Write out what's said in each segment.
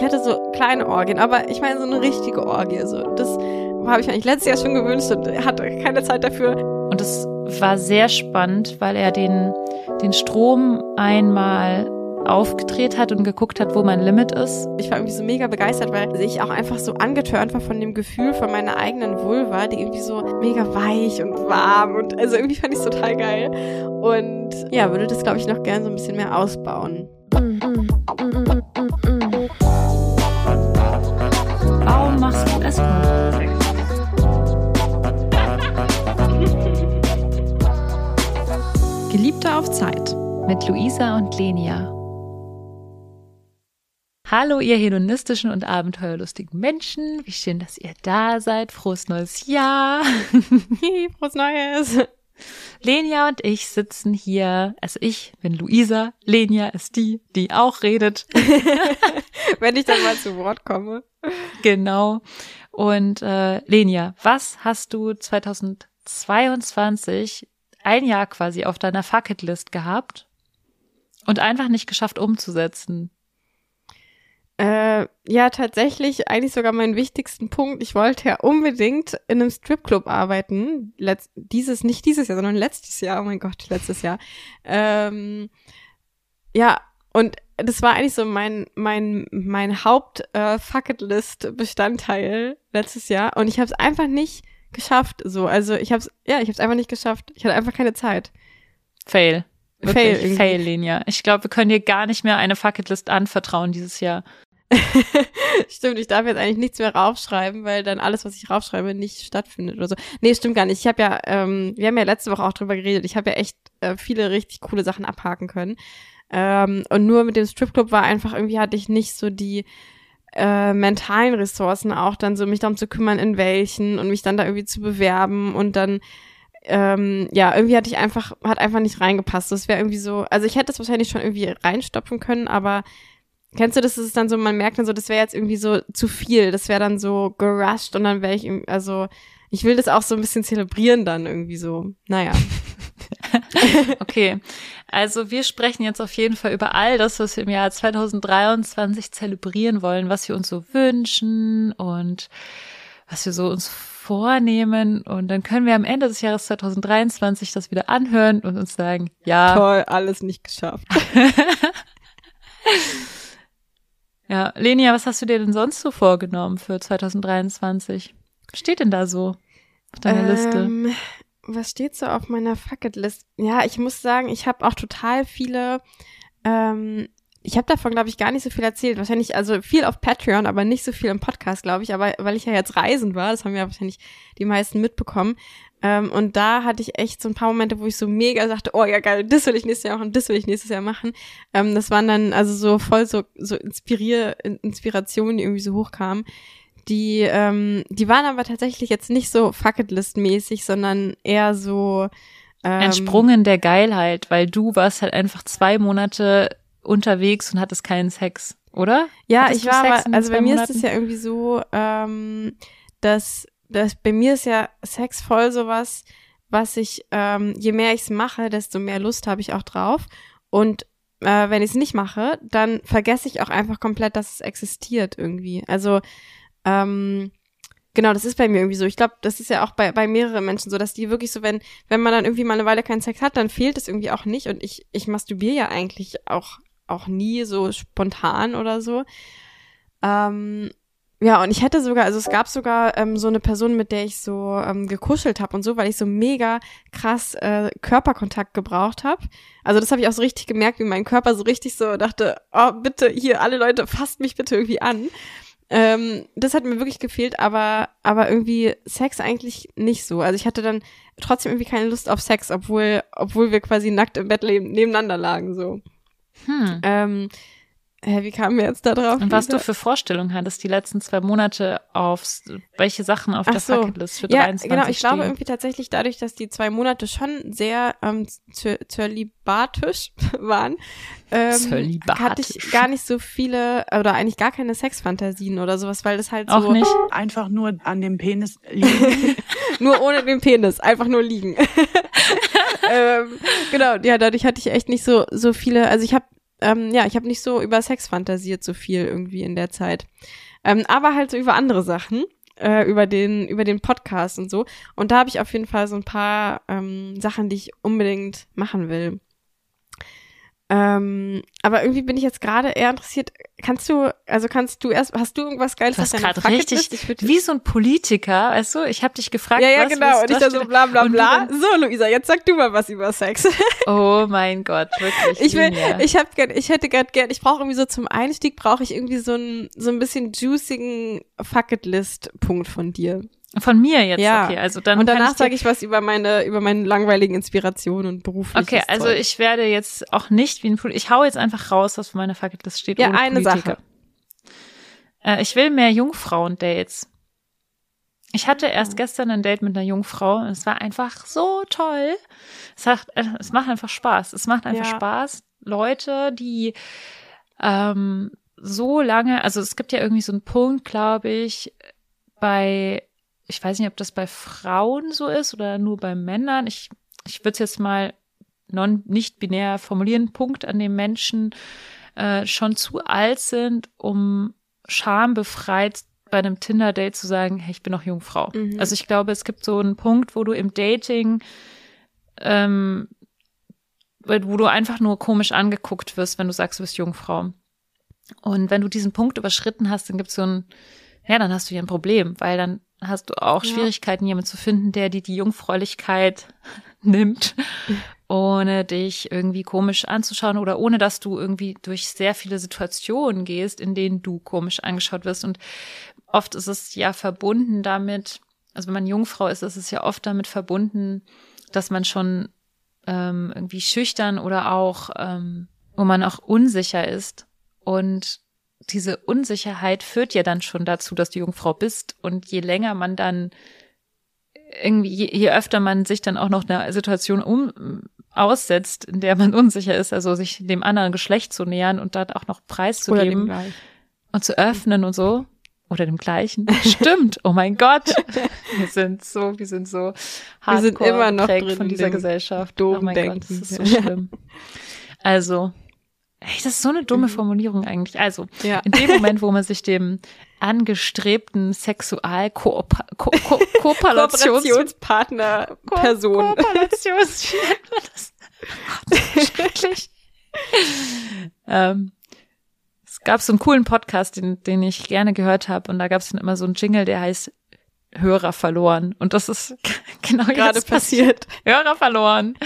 Ich hatte so kleine Orgien, aber ich meine so eine richtige Orgie. So. Das habe ich eigentlich letztes Jahr schon gewünscht und hatte keine Zeit dafür. Und es war sehr spannend, weil er den, den Strom einmal aufgedreht hat und geguckt hat, wo mein Limit ist. Ich war irgendwie so mega begeistert, weil ich auch einfach so angetörnt war von dem Gefühl von meiner eigenen Vulva, die irgendwie so mega weich und warm und also irgendwie fand ich es total geil. Und ja, würde das glaube ich noch gerne so ein bisschen mehr ausbauen. Warum machst du Escort? Geliebte auf Zeit mit Luisa und Lenia. Hallo, ihr hedonistischen und abenteuerlustigen Menschen. Wie schön, dass ihr da seid. Frohes neues Jahr. Frohes Neues. Lenia und ich sitzen hier. Also ich bin Luisa. Lenia ist die, die auch redet. Wenn ich dann mal zu Wort komme. Genau. Und äh, Lenia, was hast du 2022 ein Jahr quasi auf deiner Fucketlist gehabt und einfach nicht geschafft umzusetzen? Äh, ja, tatsächlich eigentlich sogar meinen wichtigsten Punkt. Ich wollte ja unbedingt in einem Stripclub arbeiten. Letz dieses, nicht dieses Jahr, sondern letztes Jahr. Oh mein Gott, letztes Jahr. Ähm, ja, und das war eigentlich so mein, mein, mein Haupt-Fucketlist-Bestandteil äh, letztes Jahr. Und ich habe es einfach nicht geschafft. So, also ich habe es, ja, ich habe es einfach nicht geschafft. Ich hatte einfach keine Zeit. Fail. Wirklich, Fail, Fail, Linie. Ich glaube, wir können dir gar nicht mehr eine Fucketlist anvertrauen dieses Jahr. stimmt, ich darf jetzt eigentlich nichts mehr raufschreiben, weil dann alles, was ich raufschreibe, nicht stattfindet oder so. Nee, stimmt gar nicht. Ich habe ja, ähm, wir haben ja letzte Woche auch drüber geredet. Ich habe ja echt äh, viele richtig coole Sachen abhaken können. Ähm, und nur mit dem Stripclub war einfach irgendwie hatte ich nicht so die äh, mentalen Ressourcen auch dann so mich darum zu kümmern, in welchen und mich dann da irgendwie zu bewerben und dann ähm, ja, irgendwie hatte ich einfach, hat einfach nicht reingepasst. Das wäre irgendwie so, also ich hätte es wahrscheinlich schon irgendwie reinstopfen können, aber Kennst du das? Das ist dann so, man merkt dann so, das wäre jetzt irgendwie so zu viel. Das wäre dann so gerusht und dann wäre ich, also ich will das auch so ein bisschen zelebrieren dann irgendwie so. Naja. okay, also wir sprechen jetzt auf jeden Fall über all das, was wir im Jahr 2023 zelebrieren wollen, was wir uns so wünschen und was wir so uns vornehmen. Und dann können wir am Ende des Jahres 2023 das wieder anhören und uns sagen, ja. Toll, alles nicht geschafft. Ja, Lenia, was hast du dir denn sonst so vorgenommen für 2023? Was steht denn da so auf deiner ähm, Liste? Was steht so auf meiner Fucketlist? Ja, ich muss sagen, ich habe auch total viele ähm, ich habe davon, glaube ich, gar nicht so viel erzählt. Wahrscheinlich, also viel auf Patreon, aber nicht so viel im Podcast, glaube ich. Aber weil ich ja jetzt reisen war, das haben ja wahrscheinlich die meisten mitbekommen. Ähm, und da hatte ich echt so ein paar Momente, wo ich so mega sagte, oh ja geil, das will ich nächstes Jahr machen, das will ich nächstes Jahr machen. Ähm, das waren dann also so voll so, so Inspirier Inspirationen, die irgendwie so hochkamen. Die, ähm, die waren aber tatsächlich jetzt nicht so Fucketlist-mäßig, sondern eher so ähm, Entsprungen der Geilheit, weil du warst halt einfach zwei Monate unterwegs und hattest keinen Sex, oder? Ja, Hattest ich war, aber, also bei mir Monaten? ist es ja irgendwie so, ähm, dass, dass bei mir ist ja Sex voll sowas, was ich, ähm, je mehr ich es mache, desto mehr Lust habe ich auch drauf. Und äh, wenn ich es nicht mache, dann vergesse ich auch einfach komplett, dass es existiert irgendwie. Also, ähm, Genau, das ist bei mir irgendwie so. Ich glaube, das ist ja auch bei, bei mehreren Menschen so, dass die wirklich so, wenn, wenn man dann irgendwie mal eine Weile keinen Sex hat, dann fehlt es irgendwie auch nicht. Und ich, ich masturbiere ja eigentlich auch auch nie so spontan oder so. Ähm, ja, und ich hätte sogar, also es gab sogar ähm, so eine Person, mit der ich so ähm, gekuschelt habe und so, weil ich so mega krass äh, Körperkontakt gebraucht habe. Also das habe ich auch so richtig gemerkt, wie mein Körper so richtig so dachte, oh, bitte, hier, alle Leute, fasst mich bitte irgendwie an. Ähm, das hat mir wirklich gefehlt, aber, aber irgendwie Sex eigentlich nicht so. Also ich hatte dann trotzdem irgendwie keine Lust auf Sex, obwohl, obwohl wir quasi nackt im Bett nebeneinander lagen, so. Hm. Ähm, Hä, wie kamen wir jetzt da drauf? Und was du für Vorstellungen hattest die letzten zwei Monate aufs, welche Sachen auf Ach der so. Bucketlist für ja, 23 genau, ich stehen. glaube irgendwie tatsächlich dadurch, dass die zwei Monate schon sehr ähm, zölibatisch waren, ähm, hatte ich gar nicht so viele oder eigentlich gar keine Sexfantasien oder sowas, weil das halt so Auch nicht. einfach nur an dem Penis liegen. nur ohne den Penis, einfach nur liegen. ähm, genau, ja, dadurch hatte ich echt nicht so so viele, also ich habe ähm, ja, ich habe nicht so über Sex fantasiert so viel irgendwie in der Zeit. Ähm, aber halt so über andere Sachen, äh, über den, über den Podcast und so. Und da habe ich auf jeden Fall so ein paar ähm, Sachen, die ich unbedingt machen will. Ähm, aber irgendwie bin ich jetzt gerade eher interessiert. Kannst du, also kannst du erst, hast du irgendwas Geiles was gerade richtig, wie so ein Politiker, weißt du? Ich habe dich gefragt, ja, ja, was, genau. Und ich da so bla bla bla. So, Luisa, jetzt sag du mal was über Sex. Oh mein Gott, wirklich. Ich will, ich hab gern, ich hätte gerade gern, ich brauche irgendwie so zum Einstieg brauche ich irgendwie so ein so ein bisschen juicigen Fuck it List Punkt von dir. Von mir jetzt, ja. okay. Also dann und danach sage ich was über meine über meine langweiligen Inspirationen und berufliches Okay, also Zeug. ich werde jetzt auch nicht wie ein Politiker. Ich hau jetzt einfach raus, was auf meiner Fucketlist steht. Ja, ohne eine Politiker. Sache. Äh, ich will mehr Jungfrauen-Dates. Ich hatte erst Mhm. gestern ein Date mit einer Jungfrau und es war einfach so toll. Es, hat, äh, es macht einfach Spaß. Es macht einfach Ja. Spaß. Leute, die ähm, so lange, also es gibt ja irgendwie so einen Punkt, glaube ich, bei, ich weiß nicht, ob das bei Frauen so ist oder nur bei Männern. Ich, ich würde es jetzt mal non, nicht binär formulieren, Punkt, an dem Menschen äh, schon zu alt sind, um schambefreit bei einem Tinder-Date zu sagen, hey, ich bin noch Jungfrau. Mhm. Also ich glaube, es gibt so einen Punkt, wo du im Dating, ähm, wo du einfach nur komisch angeguckt wirst, wenn du sagst, du bist Jungfrau. Und wenn du diesen Punkt überschritten hast, dann gibt's so ein, ja, dann hast du hier ein Problem, weil dann hast du auch Ja. Schwierigkeiten, jemanden zu finden, der dir die Jungfräulichkeit nimmt, ohne dich irgendwie komisch anzuschauen oder ohne dass du irgendwie durch sehr viele Situationen gehst, in denen du komisch angeschaut wirst. Und oft ist es ja verbunden damit, also wenn man Jungfrau ist, ist es ja oft damit verbunden, dass man schon ähm, irgendwie schüchtern oder auch, ähm, wo man auch unsicher ist. Und diese Unsicherheit führt ja dann schon dazu, dass du Jungfrau bist. Und je länger man dann irgendwie, je, je öfter man sich dann auch noch einer Situation um aussetzt, in der man unsicher ist, also sich dem anderen Geschlecht zu nähern und dann auch noch preiszugeben und zu öffnen und so. Oder dem gleichen. Stimmt. Oh mein Gott. Wir sind so, wir sind so Wir sind immer noch von dieser Gesellschaft. doofen oh mein Denken. Gott, das ist so schlimm. Also, das ist so eine dumme Mhm. Formulierung eigentlich. Also, Ja. in dem Moment, wo man sich dem angestrebten Sexualkooperations Kooperationspartner Person. Kooperations? Oh schrecklich. ähm, es gab so einen coolen Podcast, den, den ich gerne gehört habe, und da gab es dann immer so einen Jingle, der heißt Hörer verloren. Und das ist genau Gerade jetzt passiert. Hörer verloren.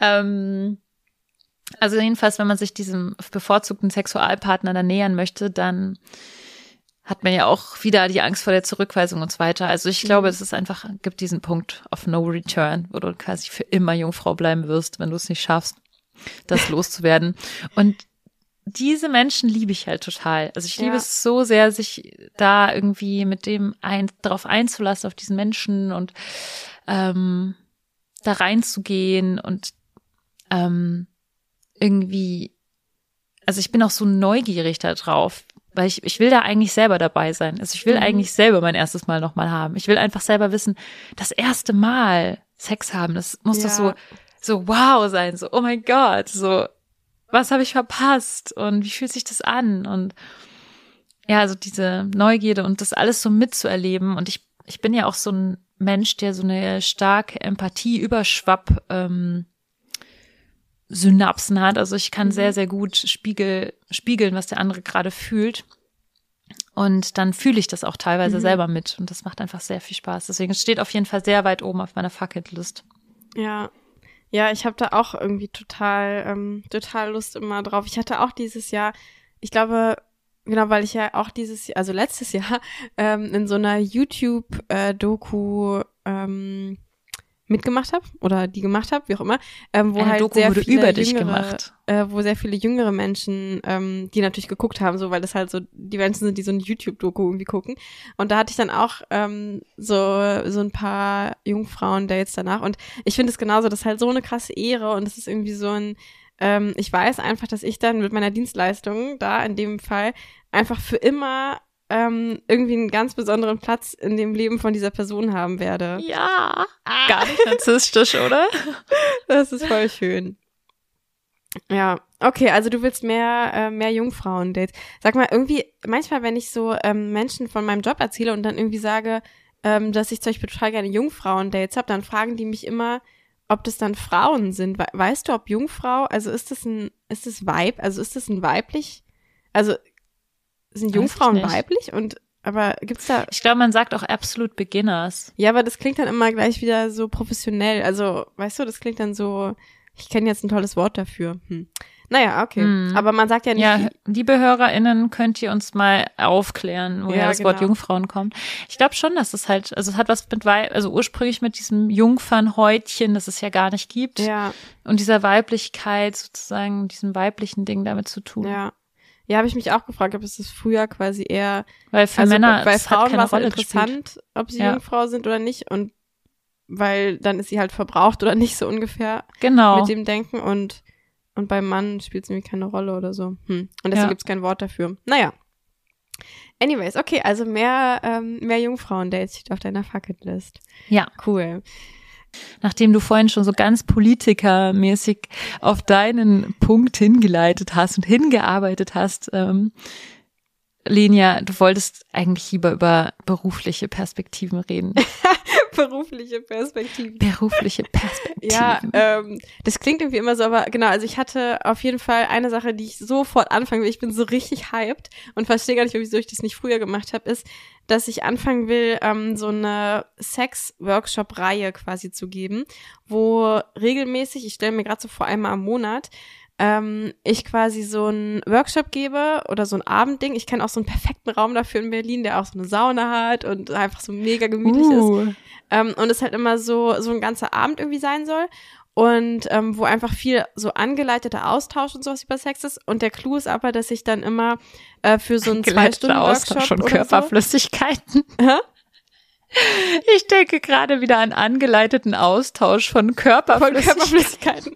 Ähm, also jedenfalls, wenn man sich diesem bevorzugten Sexualpartner dann nähern möchte, dann hat man ja auch wieder die Angst vor der Zurückweisung und so weiter. Also ich glaube, es ist einfach, gibt diesen Punkt of no return, wo du quasi für immer Jungfrau bleiben wirst, wenn du es nicht schaffst, das loszuwerden. Und diese Menschen liebe ich halt total. Also ich liebe Ja. es so sehr, sich da irgendwie mit dem ein, drauf einzulassen, auf diesen Menschen und ähm, da reinzugehen und ähm, irgendwie, also ich bin auch so neugierig da drauf, weil ich, ich will da eigentlich selber dabei sein. Also ich will Mhm. eigentlich selber mein erstes Mal nochmal haben. Ich will einfach selber wissen, das erste Mal Sex haben, das muss Ja. doch so, so wow sein, so, oh mein Gott, so, was habe ich verpasst und wie fühlt sich das an und ja, also diese Neugierde und das alles so mitzuerleben und ich, ich bin ja auch so ein Mensch, der so eine starke Empathie überschwapp ähm, Synapsen hat. Also ich kann Mhm. sehr, sehr gut spiegel, spiegeln, was der andere gerade fühlt. Und dann fühle ich das auch teilweise Mhm. selber mit. Und das macht einfach sehr viel Spaß. Deswegen es steht auf jeden Fall sehr weit oben auf meiner Fucketlist. Ja. Ja, ich habe da auch irgendwie total, ähm, total Lust immer drauf. Ich hatte auch dieses Jahr, ich glaube, genau, weil ich ja auch dieses Jahr, also letztes Jahr, ähm, in so einer YouTube-Doku ähm, mitgemacht habe oder die gemacht habe, wie auch immer, ähm, wo Eine halt Doku sehr wurde viele über dich jüngere, gemacht. Äh, wo sehr viele jüngere Menschen, ähm, die natürlich geguckt haben, so weil das halt so die Menschen sind, die so eine YouTube-Doku irgendwie gucken. Und da hatte ich dann auch ähm, so so ein paar Jungfrauen-Dates danach. Und ich finde es genauso, das ist halt so eine krasse Ehre und es ist irgendwie so ein ähm, ich weiß einfach, dass ich dann mit meiner Dienstleistung da in dem Fall einfach für immer ähm, irgendwie einen ganz besonderen Platz in dem Leben von dieser Person haben werde. Ja. Gar nicht narzisstisch, oder? Das ist voll schön. Ja, Okay, also du willst mehr, äh, mehr Jungfrauen-Dates. Sag mal, irgendwie, manchmal, wenn ich so ähm, Menschen von meinem Job erzähle und dann irgendwie sage, ähm, dass ich zum Beispiel total gerne Jungfrauen-Dates habe, dann fragen die mich immer, ob das dann Frauen sind. We weißt du, ob Jungfrau, also ist das ein, ist das Weib, also ist das ein weiblich, also sind Jungfrauen weiblich und aber gibt's da. Ich glaube, man sagt auch absolut Beginners. Ja, aber das klingt dann immer gleich wieder so professionell. Also, weißt du, das klingt dann so, ich kenne jetzt ein tolles Wort dafür. Hm. Naja, okay. Hm. Aber man sagt ja nicht. Ja, liebe HörerInnen, könnt ihr uns mal aufklären, woher ja, das genau. Wort Jungfrauen kommt. Ich glaube schon, dass es halt, also es hat was mit, also ursprünglich mit diesem Jungfernhäutchen, das es ja gar nicht gibt. Ja. Und dieser Weiblichkeit sozusagen, diesem weiblichen Ding damit zu tun. Ja. Ja, habe ich mich auch gefragt, ob es das früher quasi eher. Weil für also, Männer. Bei Frauen war es halt interessant, gespielt. ob sie ja. Jungfrau sind oder nicht. Und weil dann ist sie halt verbraucht oder nicht so ungefähr. Genau. Mit dem Denken. Und und beim Mann spielt es irgendwie keine Rolle oder so. Hm. Und deswegen ja. gibt es kein Wort dafür. Naja. Anyways, okay, also mehr, ähm, mehr Jungfrauen-Dates steht auf deiner Fucketlist. Ja. Cool. Nachdem du vorhin schon so ganz politikermäßig auf deinen Punkt hingeleitet hast und hingearbeitet hast, ähm, Lenia, du wolltest eigentlich lieber über berufliche Perspektiven reden. berufliche Perspektiven. Berufliche Perspektiven. Ja, ähm, das klingt irgendwie immer so, aber genau, also ich hatte auf jeden Fall eine Sache, die ich sofort anfangen will. Ich bin so richtig hyped und verstehe gar nicht, wieso ich das nicht früher gemacht habe, ist, dass ich anfangen will, ähm, so eine Sex-Workshop-Reihe quasi zu geben, wo regelmäßig, ich stelle mir gerade so vor einmal am Monat, ähm, ich quasi so einen Workshop gebe oder so ein Abendding. Ich kenne auch so einen perfekten Raum dafür in Berlin, der auch so eine Sauna hat und einfach so mega gemütlich uh. ist. Ähm, und es halt immer so, so ein ganzer Abend irgendwie sein soll. Und ähm, wo einfach viel so angeleiteter Austausch und sowas über Sex ist. Und der Clou ist aber, dass ich dann immer äh, für so einen zwei Stunden Austausch von Körperflüssigkeiten. So, Ich denke gerade wieder an angeleiteten Austausch von Körperflüssigkeiten. Von Körperflüssigkeiten.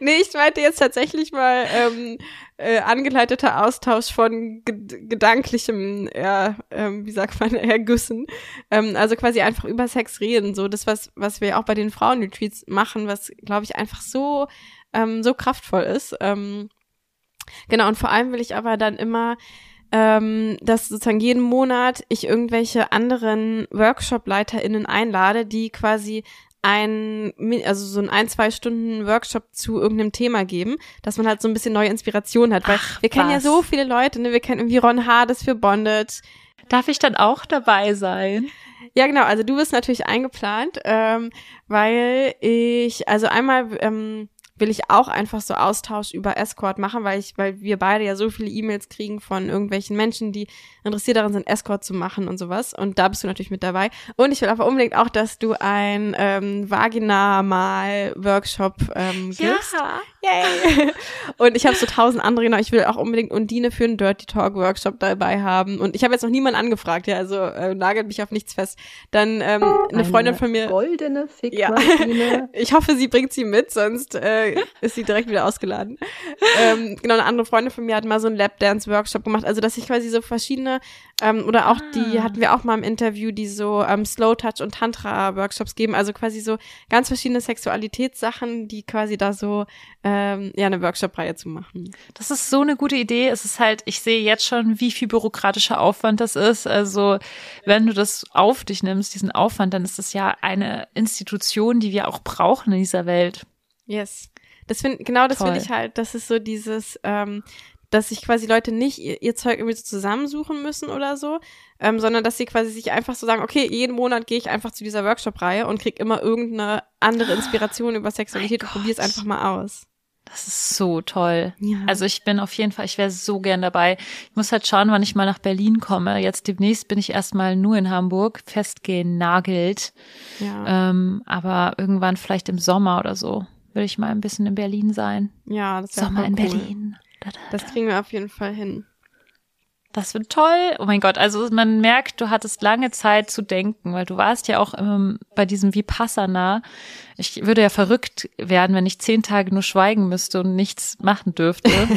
nee, ich meinte jetzt tatsächlich mal ähm, äh, angeleiteter Austausch von gedanklichem, ja, ähm, wie sagt man, Ergüssen. Ähm, also quasi einfach über Sex reden. So das, was, was wir auch bei den Frauenretreats machen, was, glaube ich, einfach so, ähm, so kraftvoll ist. Ähm, genau, und vor allem will ich aber dann immer ähm, dass sozusagen jeden Monat ich irgendwelche anderen Workshop-LeiterInnen einlade, die quasi ein, also so ein ein, zwei Stunden Workshop zu irgendeinem Thema geben, dass man halt so ein bisschen neue Inspiration hat. Weil Ach, wir kennen was. ja so viele Leute, ne? Wir kennen irgendwie Ron Hades für Bondage. Darf ich dann auch dabei sein? Ja, genau. Also du bist natürlich eingeplant, ähm, weil ich, also einmal, ähm, will ich auch einfach so Austausch über Escort machen, weil ich, weil wir beide ja so viele E-Mails kriegen von irgendwelchen Menschen, die interessiert daran sind, Escort zu machen und sowas. Und da bist du natürlich mit dabei. Und ich will aber unbedingt auch, dass du ein ähm, Vagina-Mal-Workshop ähm, gibst. Ja. Yay. und ich habe so tausend andere, genau. Ich will auch unbedingt Undine für einen Dirty Talk Workshop dabei haben. Und ich habe jetzt noch niemanden angefragt, ja, also äh, nagelt mich auf nichts fest. Dann ähm, eine, eine Freundin von mir. Goldene Fickmaschine. Ja. ich hoffe, sie bringt sie mit, sonst äh, ist sie direkt wieder ausgeladen. ähm, genau, eine andere Freundin von mir hat mal so einen Lapdance-Workshop gemacht. Also, dass ich quasi so verschiedene, ähm, oder auch ah. die hatten wir auch mal im Interview, die so ähm, Slow Touch und Tantra-Workshops geben. Also quasi so ganz verschiedene Sexualitätssachen, die quasi da so ähm, ja eine Workshop-Reihe zu machen. Das ist so eine gute Idee. Es ist halt, ich sehe jetzt schon, wie viel bürokratischer Aufwand das ist. Also wenn du das auf dich nimmst, diesen Aufwand, dann ist das ja eine Institution, die wir auch brauchen in dieser Welt. Yes. Das finde genau das finde ich halt, das ist so dieses, ähm, dass sich quasi Leute nicht ihr, ihr Zeug irgendwie so zusammensuchen müssen oder so, ähm, sondern dass sie quasi sich einfach so sagen, okay, jeden Monat gehe ich einfach zu dieser Workshop-Reihe und krieg immer irgendeine andere Inspiration über Sexualität und probiere es einfach mal aus. Das ist so toll. Ja. Also ich bin auf jeden Fall, ich wäre so gern dabei. Ich muss halt schauen, wann ich mal nach Berlin komme. Jetzt demnächst bin ich erstmal nur in Hamburg, festgenagelt. Ja. Ähm, aber irgendwann vielleicht im Sommer oder so will ich mal ein bisschen in Berlin sein. Ja, das wäre Sommer in cool. Berlin. Da, da, das kriegen wir auf jeden Fall hin. Das wird toll. Oh mein Gott, also man merkt, du hattest lange Zeit zu denken, weil du warst ja auch ähm, bei diesem Vipassana. Ich würde ja verrückt werden, wenn ich zehn Tage nur schweigen müsste und nichts machen dürfte.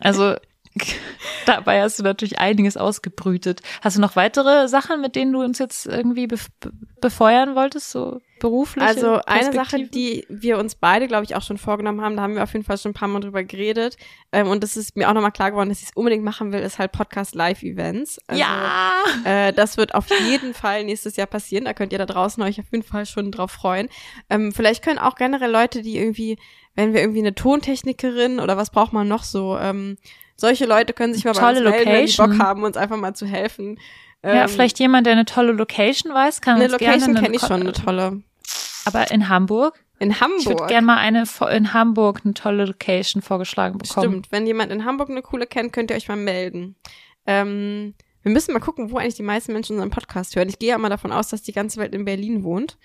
Also Dabei hast du natürlich einiges ausgebrütet. Hast du noch weitere Sachen, mit denen du uns jetzt irgendwie be befeuern wolltest, so beruflich? Also eine Sache, die wir uns beide, glaube ich, auch schon vorgenommen haben, da haben wir auf jeden Fall schon ein paar Mal drüber geredet. Ähm, und das ist mir auch nochmal klar geworden, dass ich es unbedingt machen will, ist halt Podcast-Live-Events. Also, ja! Äh, das wird auf jeden Fall nächstes Jahr passieren. Da könnt ihr da draußen euch auf jeden Fall schon drauf freuen. Ähm, vielleicht können auch generell Leute, die irgendwie, wenn wir irgendwie eine Tontechnikerin oder was braucht man noch so, ähm, solche Leute können sich mal tolle bei uns melden, Location. wenn die Bock haben, uns einfach mal zu helfen. Ja, Ähm, vielleicht jemand, der eine tolle Location weiß, kann eine uns gerne Location eine kenne ich schon, eine tolle. Aber in Hamburg? In Ich würde Hamburg. gerne mal eine in Hamburg eine tolle Location vorgeschlagen bekommen. Stimmt. Wenn jemand in Hamburg eine coole kennt, könnt ihr euch mal melden. Ähm, wir müssen mal gucken, wo eigentlich die meisten Menschen unseren Podcast hören. Ich gehe ja mal davon aus, dass die ganze Welt in Berlin wohnt.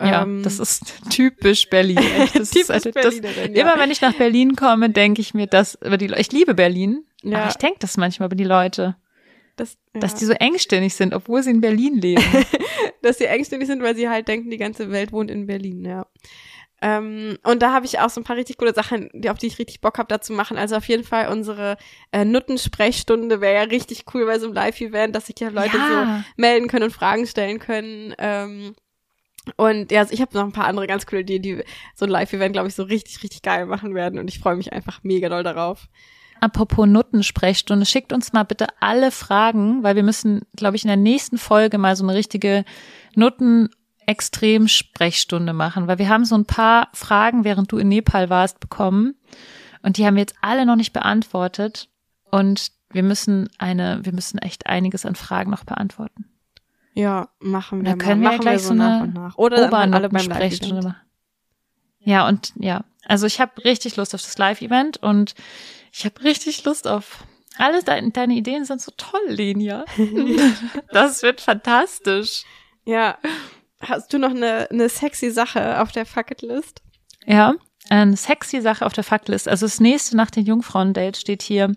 Ja, Ähm, das ist typisch Berlin. Das Typisch ist, also, das, ja. Immer wenn ich nach Berlin komme, denke ich mir, dass über die Le- ich liebe Berlin, Ja. aber ich denke das manchmal über die Leute, das, ja. dass die so engstirnig sind, obwohl sie in Berlin leben. dass sie engständig sind, weil sie halt denken, die ganze Welt wohnt in Berlin, ja. Ähm, und da habe ich auch so ein paar richtig coole Sachen, die, auf die ich richtig Bock habe, da zu machen. Also auf jeden Fall unsere äh, Nuttensprechstunde wäre ja richtig cool bei so einem Live-Event, dass sich ja Leute Ja. so melden können und Fragen stellen können. Ähm, und ja, also ich habe noch ein paar andere ganz coole Ideen, die so ein Live-Event, glaube ich, so richtig, richtig geil machen werden. Und ich freue mich einfach mega doll darauf. Apropos Nuttensprechstunde, schickt uns mal bitte alle Fragen, weil wir müssen, glaube ich, in der nächsten Folge mal so eine richtige Nutten-Extrem-Sprechstunde machen, weil wir haben so ein paar Fragen, während du in Nepal warst, bekommen und die haben wir jetzt alle noch nicht beantwortet und wir müssen eine, wir müssen echt einiges an Fragen noch beantworten. Ja, machen wir Da können mal. wir ja machen gleich wir so nach eine und nach. Oder dann alle beim machen. Ja, und ja, also ich habe richtig Lust auf das Live-Event und ich habe richtig Lust auf alles. Deine, deine Ideen sind so toll, Lenia. das wird fantastisch. Ja. Hast du noch eine, eine sexy Sache auf der Fucketlist? Ja, eine sexy Sache auf der Factlist. Also das nächste nach den Jungfrauen-Dates steht hier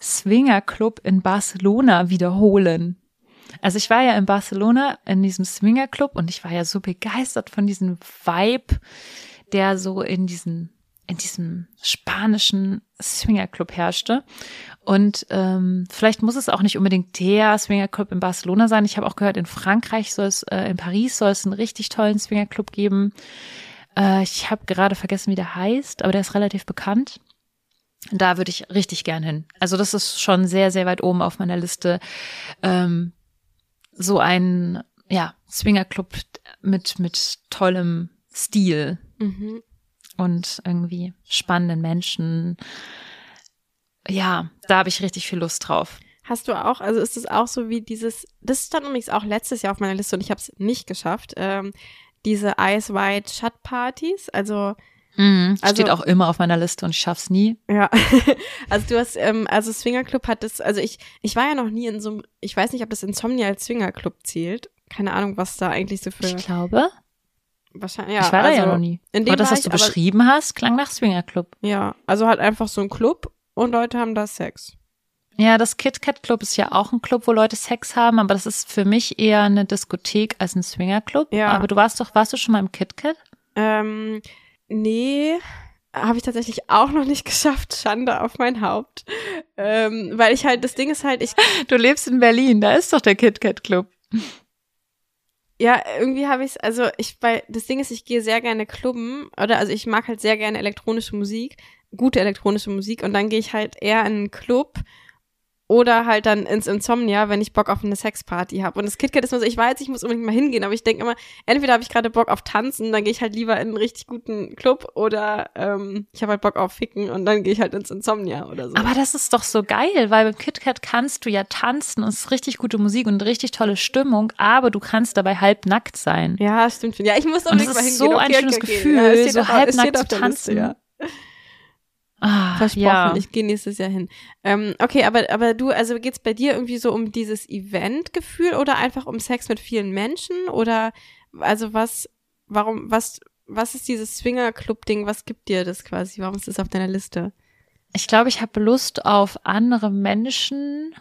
Swinger Club in Barcelona wiederholen. Also ich war ja in Barcelona in diesem Swinger Club und ich war ja so begeistert von diesem Vibe, der so in diesen in diesem spanischen Swinger Club herrschte. Und ähm, vielleicht muss es auch nicht unbedingt der Swinger Club in Barcelona sein. Ich habe auch gehört, in Frankreich soll es, äh, in Paris soll es einen richtig tollen Swinger Club geben. Äh, ich habe gerade vergessen, wie der heißt, aber der ist relativ bekannt. Da würde ich richtig gern hin. Also das ist schon sehr, sehr weit oben auf meiner Liste. Ähm, so ein, ja, Swingerclub mit, mit tollem Stil Mhm. und irgendwie spannenden Menschen. Ja, da habe ich richtig viel Lust drauf. Hast du auch, also ist es auch so wie dieses, das stand übrigens auch letztes Jahr auf meiner Liste und ich habe es nicht geschafft, ähm, diese Ice White Shut Partys, also Mhm, Also- steht auch immer auf meiner Liste und ich schaff's nie. Ja, also du hast, ähm, also Swinger Club hat das, also ich, ich war ja noch nie in so einem, ich weiß nicht, ob das Insomnia als Swinger Club zählt. Keine Ahnung, was da eigentlich so für, Ich glaube, wahrscheinlich, ja. ich war da also, ja noch nie. In dem Aber das, was du ich, aber- beschrieben hast, klang nach Swingerclub. Ja, also halt einfach so ein Club und Leute haben da Sex. Ja, das Kit Kat Club ist ja auch ein Club, wo Leute Sex haben, aber das ist für mich eher eine Diskothek als ein Swingerclub. Ja. Aber du warst doch, warst du schon mal im Kit Kat? Ähm, nee, habe ich tatsächlich auch noch nicht geschafft. Schande auf mein Haupt. Ähm, weil ich halt, das Ding ist halt, ich, Du lebst in Berlin, da ist doch der Kit Kat Club. ja, irgendwie habe ich also ich, bei, das Ding ist, ich gehe sehr gerne klubben, oder also ich mag halt sehr gerne elektronische Musik, gute elektronische Musik und dann gehe ich halt eher in einen Club oder halt dann ins Insomnia, wenn ich Bock auf eine Sexparty habe. Und das KitKat ist immer so, ich weiß, ich muss unbedingt mal hingehen, aber ich denke immer, entweder habe ich gerade Bock auf Tanzen, dann gehe ich halt lieber in einen richtig guten Club oder ähm, ich habe halt Bock auf Ficken und dann gehe ich halt ins Insomnia oder so. Aber das ist doch so geil, weil beim Kit Kat kannst du ja tanzen und es ist richtig gute Musik und richtig tolle Stimmung, aber du kannst dabei halb nackt sein. ja, stimmt. Ja, ich muss unbedingt mal ist hingehen. so ein schönes okay. Gefühl, Ja, so halbnackt zu der Liste, tanzen. ja. Ah, Versprochen, ja. ich gehe nächstes Jahr hin. Ähm, okay, aber, aber du, also geht's bei dir irgendwie so um dieses Eventgefühl oder einfach um Sex mit vielen Menschen? Oder also was, warum, was, was ist dieses Swinger-Club-Ding? Was gibt dir das quasi? Warum ist das auf deiner Liste? Ich glaube, ich habe Lust auf andere Menschen.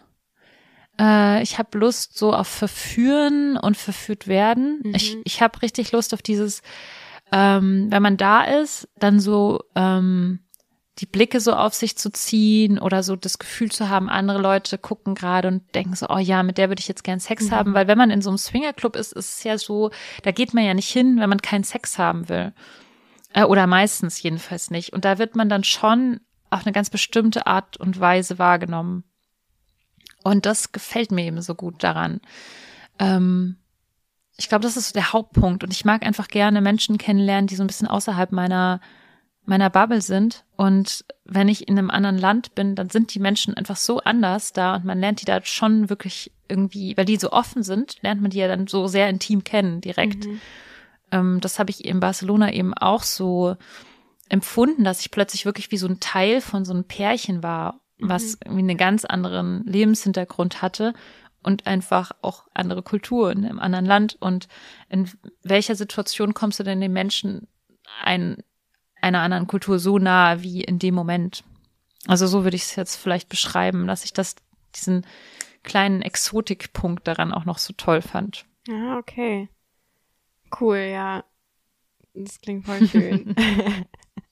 Äh, ich habe Lust so auf Verführen und verführt werden. Mhm. Ich, ich habe richtig Lust auf dieses, ähm, wenn man da ist, dann so ähm, die Blicke so auf sich zu ziehen oder so das Gefühl zu haben, andere Leute gucken gerade und denken so, oh ja, mit der würde ich jetzt gern Sex mhm. haben, weil wenn man in so einem Swingerclub ist, ist es ja so, da geht man ja nicht hin, wenn man keinen Sex haben will. Äh, oder meistens jedenfalls nicht. Und da wird man dann schon auf eine ganz bestimmte Art und Weise wahrgenommen. Und das gefällt mir eben so gut daran. Ähm, ich glaube, das ist so der Hauptpunkt. Und ich mag einfach gerne Menschen kennenlernen, die so ein bisschen außerhalb meiner meiner Bubble sind. Und wenn ich in einem anderen Land bin, dann sind die Menschen einfach so anders da und man lernt die da schon wirklich irgendwie, weil die so offen sind, lernt man die ja dann so sehr intim kennen direkt. Mhm. Ähm, das habe ich in Barcelona eben auch so empfunden, dass ich plötzlich wirklich wie so ein Teil von so einem Pärchen war, was mhm. irgendwie einen ganz anderen Lebenshintergrund hatte und einfach auch andere Kulturen im anderen Land. Und in welcher Situation kommst du denn den Menschen ein einer anderen Kultur so nah wie in dem Moment. Also so würde ich es jetzt vielleicht beschreiben, dass ich das, diesen kleinen Exotikpunkt daran auch noch so toll fand. Ja, okay. Cool, ja. Das klingt voll schön.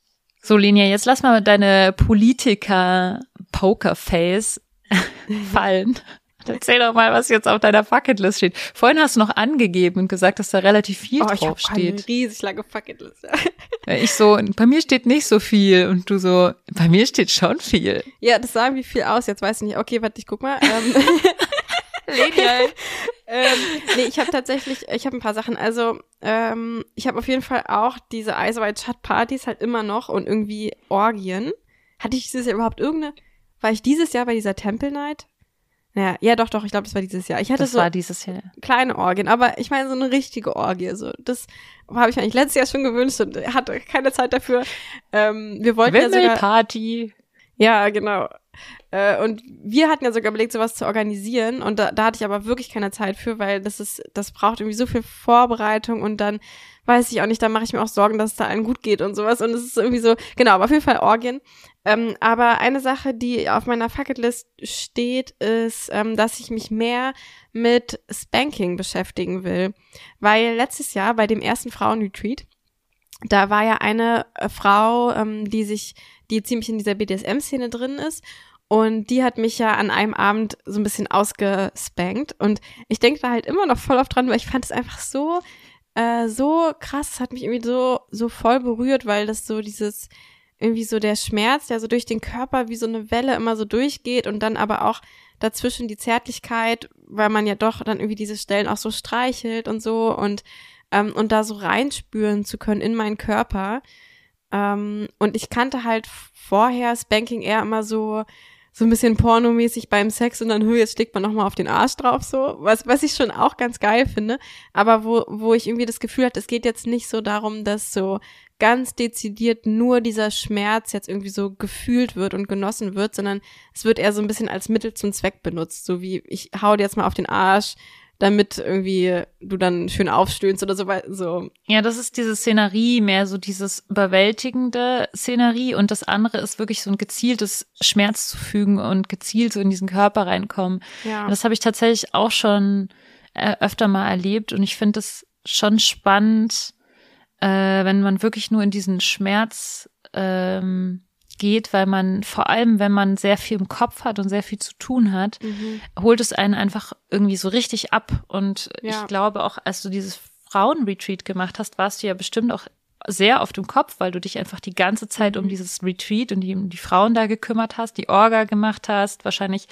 so, Linia, jetzt lass mal deine Politiker-Pokerface fallen. Erzähl doch mal, was jetzt auf deiner Bucketlist steht. Vorhin hast du noch angegeben und gesagt, dass da relativ viel oh, drauf ich steht. Eine riesig lange Bucketlist. ich so, bei mir steht nicht so viel und du so, bei mir steht schon viel. Ja, das sah wie viel aus. Jetzt weiß ich nicht. Okay, warte, ich guck mal. Ähm, ähm, nee, ich habe tatsächlich, ich habe ein paar Sachen. Also, ähm, ich habe auf jeden Fall auch diese Ice White Chat Partys halt immer noch und irgendwie Orgien. Hatte ich dieses Jahr überhaupt irgendeine? War ich dieses Jahr bei dieser Temple Night? Ja, ja, doch, doch, ich glaube, das war dieses Jahr. Ich hatte das so war dieses Jahr. kleine Orgien, aber ich meine so eine richtige Orgie. So, das habe ich mir eigentlich letztes Jahr schon gewünscht und hatte keine Zeit dafür. Ähm, wir wollten ja sogar Party. Ja, genau. Äh, und wir hatten ja sogar überlegt, sowas zu organisieren und da, da hatte ich aber wirklich keine Zeit für, weil das ist, das braucht irgendwie so viel Vorbereitung und dann weiß ich auch nicht, da mache ich mir auch Sorgen, dass es da allen gut geht und sowas. Und es ist irgendwie so, genau, aber auf jeden Fall Orgien. Ähm, aber eine Sache, die auf meiner Fucketlist steht, ist, ähm, dass ich mich mehr mit Spanking beschäftigen will. Weil letztes Jahr bei dem ersten Frauenretreat, da war ja eine äh, Frau, ähm, die sich, die ziemlich in dieser BDSM-Szene drin ist. Und die hat mich ja an einem Abend so ein bisschen ausgespankt. Und ich denke da halt immer noch voll oft dran, weil ich fand es einfach so äh, so krass, es hat mich irgendwie so, so voll berührt, weil das so dieses, irgendwie so der Schmerz, der so durch den Körper wie so eine Welle immer so durchgeht und dann aber auch dazwischen die Zärtlichkeit, weil man ja doch dann irgendwie diese Stellen auch so streichelt und so und, ähm, und da so reinspüren zu können in meinen Körper. Ähm, und ich kannte halt vorher Spanking eher immer so, so ein bisschen pornomäßig beim Sex und dann, hö, jetzt schlägt man nochmal auf den Arsch drauf, so, was, was ich schon auch ganz geil finde, aber wo, wo ich irgendwie das Gefühl hatte, es geht jetzt nicht so darum, dass so ganz dezidiert nur dieser Schmerz jetzt irgendwie so gefühlt wird und genossen wird, sondern es wird eher so ein bisschen als Mittel zum Zweck benutzt, so wie ich hau dir jetzt mal auf den Arsch, damit irgendwie du dann schön aufstöhnst oder so so. Ja, das ist diese Szenerie, mehr so dieses überwältigende Szenerie und das andere ist wirklich so ein gezieltes Schmerz zu fügen und gezielt so in diesen Körper reinkommen. Ja. Und das habe ich tatsächlich auch schon äh, öfter mal erlebt und ich finde es schon spannend, äh, wenn man wirklich nur in diesen Schmerz ähm, geht, weil man vor allem, wenn man sehr viel im Kopf hat und sehr viel zu tun hat, mhm. holt es einen einfach irgendwie so richtig ab. Und ja. ich glaube auch, als du dieses Frauenretreat gemacht hast, warst du ja bestimmt auch sehr auf dem Kopf, weil du dich einfach die ganze Zeit um mhm. dieses Retreat und die, um die Frauen da gekümmert hast, die Orga gemacht hast, wahrscheinlich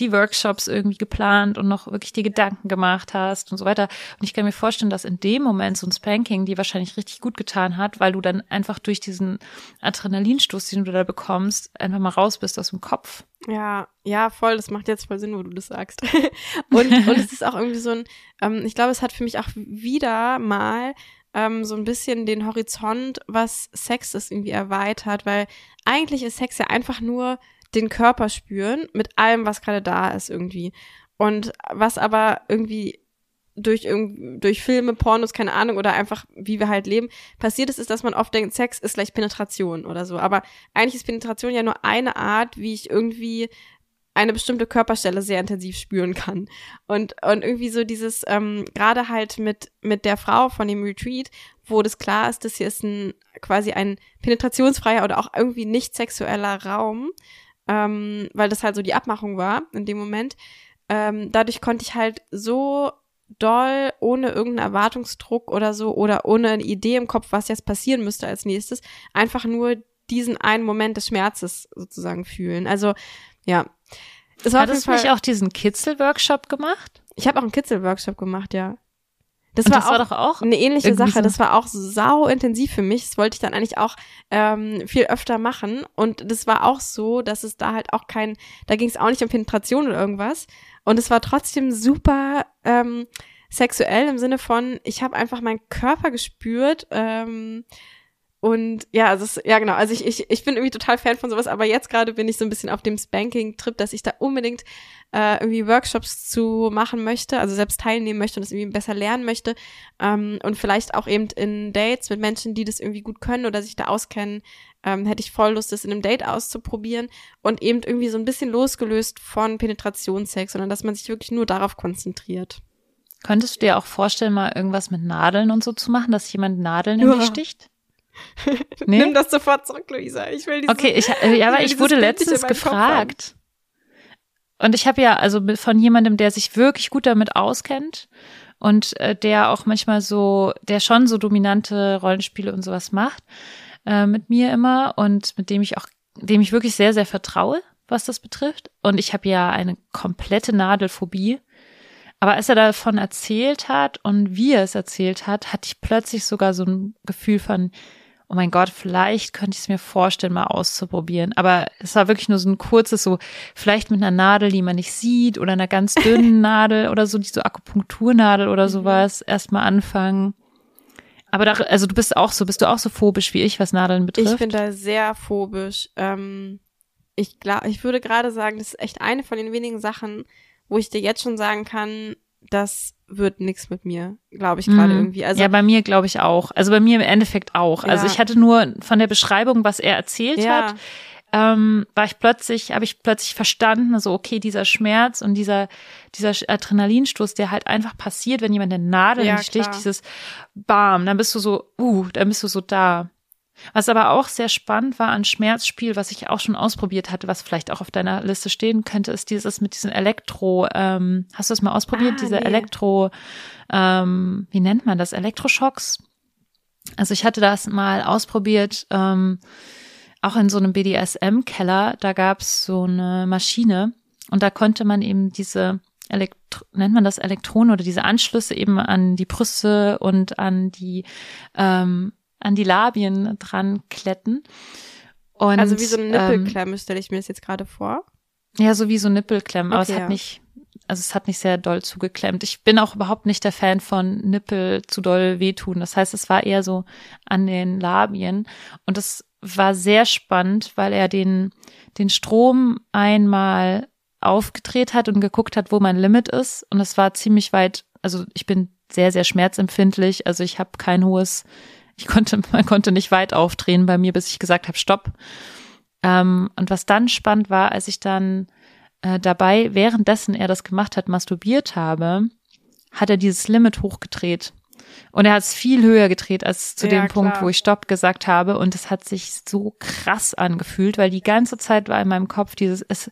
die Workshops irgendwie geplant und noch wirklich die Gedanken gemacht hast und so weiter. Und ich kann mir vorstellen, dass in dem Moment so ein Spanking die wahrscheinlich richtig gut getan hat, weil du dann einfach durch diesen Adrenalinstoß, den du da bekommst, einfach mal raus bist aus dem Kopf. Ja, ja, voll. Das macht jetzt voll Sinn, wo du das sagst. und, und es ist auch irgendwie so ein, ähm, ich glaube, es hat für mich auch wieder mal ähm, so ein bisschen den Horizont, was Sex ist, irgendwie erweitert, weil eigentlich ist Sex ja einfach nur den Körper spüren mit allem, was gerade da ist irgendwie. Und was aber irgendwie durch, durch Filme, Pornos, keine Ahnung, oder einfach, wie wir halt leben, passiert ist, ist, dass man oft denkt, Sex ist gleich Penetration oder so. Aber eigentlich ist Penetration ja nur eine Art, wie ich irgendwie eine bestimmte Körperstelle sehr intensiv spüren kann. Und, und irgendwie so dieses, ähm, gerade halt mit, mit der Frau von dem Retreat, wo das klar ist, dass hier ist ein quasi ein penetrationsfreier oder auch irgendwie nicht sexueller Raum, ähm, weil das halt so die Abmachung war in dem Moment. Ähm, dadurch konnte ich halt so doll, ohne irgendeinen Erwartungsdruck oder so oder ohne eine Idee im Kopf, was jetzt passieren müsste als nächstes, einfach nur diesen einen Moment des Schmerzes sozusagen fühlen. Also ja. Es war Hattest du nicht auch diesen Kitzel-Workshop gemacht? Ich habe auch einen Kitzel-Workshop gemacht, ja. Das, war, das auch war, doch auch eine ähnliche Sache. So das war auch sau intensiv für mich. Das wollte ich dann eigentlich auch ähm, viel öfter machen. Und das war auch so, dass es da halt auch kein, da ging es auch nicht um Penetration oder irgendwas. Und es war trotzdem super ähm, sexuell im Sinne von, ich habe einfach meinen Körper gespürt. Ähm, und ja, also es, ja genau, also ich, ich, ich bin irgendwie total Fan von sowas, aber jetzt gerade bin ich so ein bisschen auf dem Spanking-Trip, dass ich da unbedingt äh, irgendwie Workshops zu machen möchte, also selbst teilnehmen möchte und das irgendwie besser lernen möchte. Ähm, und vielleicht auch eben in Dates mit Menschen, die das irgendwie gut können oder sich da auskennen, ähm, hätte ich voll Lust, das in einem Date auszuprobieren und eben irgendwie so ein bisschen losgelöst von Penetrationssex, sondern dass man sich wirklich nur darauf konzentriert. Könntest du dir auch vorstellen, mal irgendwas mit Nadeln und so zu machen, dass jemand Nadeln in ja. dich sticht? Nee? Nimm das sofort zurück, Luisa. Ich will dieses, Okay, ich, äh, ja, aber ich, ich wurde letztens gefragt. Und ich habe ja also von jemandem, der sich wirklich gut damit auskennt und äh, der auch manchmal so, der schon so dominante Rollenspiele und sowas macht, äh, mit mir immer und mit dem ich auch, dem ich wirklich sehr, sehr vertraue, was das betrifft. Und ich habe ja eine komplette Nadelphobie. Aber als er davon erzählt hat und wie er es erzählt hat, hatte ich plötzlich sogar so ein Gefühl von, oh mein Gott, vielleicht könnte ich es mir vorstellen, mal auszuprobieren. Aber es war wirklich nur so ein kurzes, so vielleicht mit einer Nadel, die man nicht sieht, oder einer ganz dünnen Nadel oder so, die so Akupunkturnadel oder mhm. sowas, erstmal anfangen. Aber da, also du bist auch so, bist du auch so phobisch wie ich, was Nadeln betrifft? Ich bin da sehr phobisch. Ähm, ich glaube, ich würde gerade sagen, das ist echt eine von den wenigen Sachen, wo ich dir jetzt schon sagen kann, das wird nichts mit mir, glaube ich gerade mhm. irgendwie. Also ja, bei mir glaube ich auch. Also bei mir im Endeffekt auch. Also ja. Also ich hatte nur von der Beschreibung, was er erzählt ja. hat, ähm, war ich plötzlich, habe ich plötzlich verstanden, so okay, dieser Schmerz und dieser dieser Adrenalinstoß, der halt einfach passiert, wenn jemand eine Nadel ja, sticht, dieses Bam, dann bist du so, uh, dann bist du so da. Was aber auch sehr spannend war an Schmerzspiel, was ich auch schon ausprobiert hatte, was vielleicht auch auf deiner Liste stehen könnte, ist dieses mit diesen Elektro, ähm, hast du das mal ausprobiert? Ah, Diese nee. Elektro, ähm, wie nennt man das? Elektroschocks? Also ich hatte das mal ausprobiert, ähm, auch in so einem BDSM-Keller, da gab es so eine Maschine und da konnte man eben diese Elektro nennt man das Elektronen oder diese Anschlüsse eben an die Brüste und an die ähm, an die Labien dran kletten. Und, also wie so eine Nippelklemme ähm, stelle ich mir das jetzt gerade vor. Ja, so wie so Nippelklemmen, okay, aber es hat nicht, also es hat nicht sehr doll zugeklemmt. Ich bin auch überhaupt nicht der Fan von Nippel zu doll wehtun. Das heißt, es war eher so an den Labien und es war sehr spannend, weil er den, den Strom einmal aufgedreht hat und geguckt hat, wo mein Limit ist und es war ziemlich weit, also ich bin sehr, sehr schmerzempfindlich, also ich habe kein hohes ich konnte, man konnte nicht weit aufdrehen bei mir, bis ich gesagt habe, stopp. Ähm, und was dann spannend war, als ich dann äh, dabei, währenddessen er das gemacht hat, masturbiert habe, hat er dieses Limit hochgedreht. Und er hat es viel höher gedreht als zu ja, dem Punkt, wo ich Stopp gesagt habe. Und es hat sich so krass angefühlt, weil die ganze Zeit war in meinem Kopf dieses, es,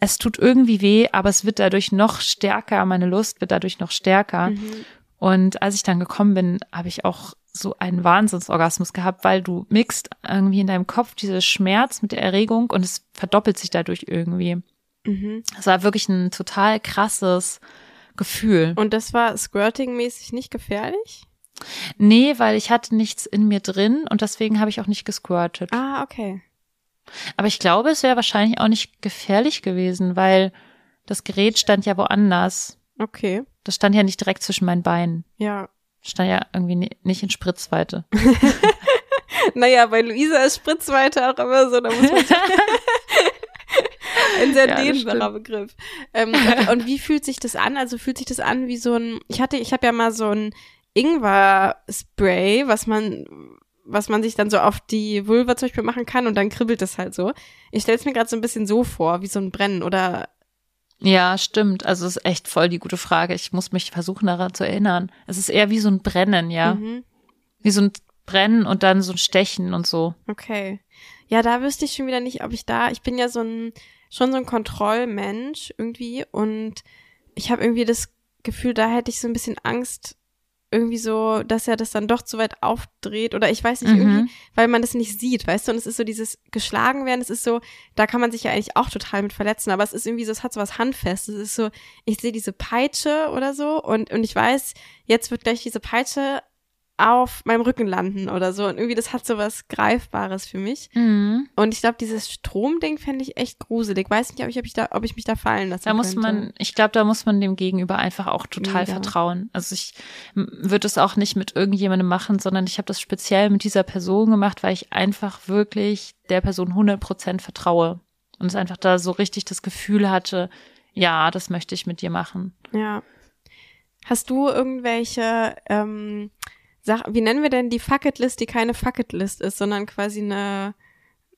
es tut irgendwie weh, aber es wird dadurch noch stärker, meine Lust wird dadurch noch stärker. Mhm. Und als ich dann gekommen bin, habe ich auch so einen Wahnsinnsorgasmus gehabt, weil du mixt irgendwie in deinem Kopf diese Schmerz mit der Erregung und es verdoppelt sich dadurch irgendwie. Mhm. Das war wirklich ein total krasses Gefühl. Und das war Squirting-mäßig nicht gefährlich? Nee, weil ich hatte nichts in mir drin und deswegen habe ich auch nicht gesquirtet. Ah, okay. Aber ich glaube, es wäre wahrscheinlich auch nicht gefährlich gewesen, weil das Gerät stand ja woanders. Okay. Das stand ja nicht direkt zwischen meinen Beinen. Ja. Stand ja irgendwie nicht in Spritzweite. naja, bei Luisa ist Spritzweite auch immer so, da muss man ein sehr ja, dehnbarer Begriff. Ähm, und wie fühlt sich das an? Also fühlt sich das an wie so ein, ich hatte, ich habe ja mal so ein Ingwer-Spray, was man, was man sich dann so auf die Vulva zum Beispiel machen kann und dann kribbelt es halt so. Ich stelle es mir gerade so ein bisschen so vor, wie so ein Brennen oder Ja, stimmt. Also es ist echt voll die gute Frage. Ich muss mich versuchen daran zu erinnern. Es ist eher wie so ein Brennen, ja. Mhm. Wie so ein Brennen und dann so ein Stechen und so. Okay. Ja, da wüsste ich schon wieder nicht, ob ich da, ich bin ja so ein, schon so ein Kontrollmensch irgendwie und ich habe irgendwie das Gefühl, da hätte ich so ein bisschen Angst, irgendwie so, dass er das dann doch zu weit aufdreht oder ich weiß nicht, mhm. irgendwie, weil man das nicht sieht, weißt du, und es ist so dieses geschlagen werden, es ist so, da kann man sich ja eigentlich auch total mit verletzen, aber es ist irgendwie so, es hat so was Handfestes, es ist so, ich sehe diese Peitsche oder so und, und ich weiß, jetzt wird gleich diese Peitsche auf meinem Rücken landen oder so. Und irgendwie, das hat so was Greifbares für mich. Mhm. Und ich glaube, dieses Stromding fände ich echt gruselig. Weiß nicht, ob ich, ob ich, da, ob ich mich da fallen lasse. Da muss könnte. man, ich glaube, da muss man dem Gegenüber einfach auch total Mega. vertrauen. Also ich würde es auch nicht mit irgendjemandem machen, sondern ich habe das speziell mit dieser Person gemacht, weil ich einfach wirklich der Person 100 Prozent vertraue. Und es einfach da so richtig das Gefühl hatte, ja, das möchte ich mit dir machen. Ja. Hast du irgendwelche ähm, Sag, wie nennen wir denn die Fucketlist, die keine Fucketlist ist, sondern quasi eine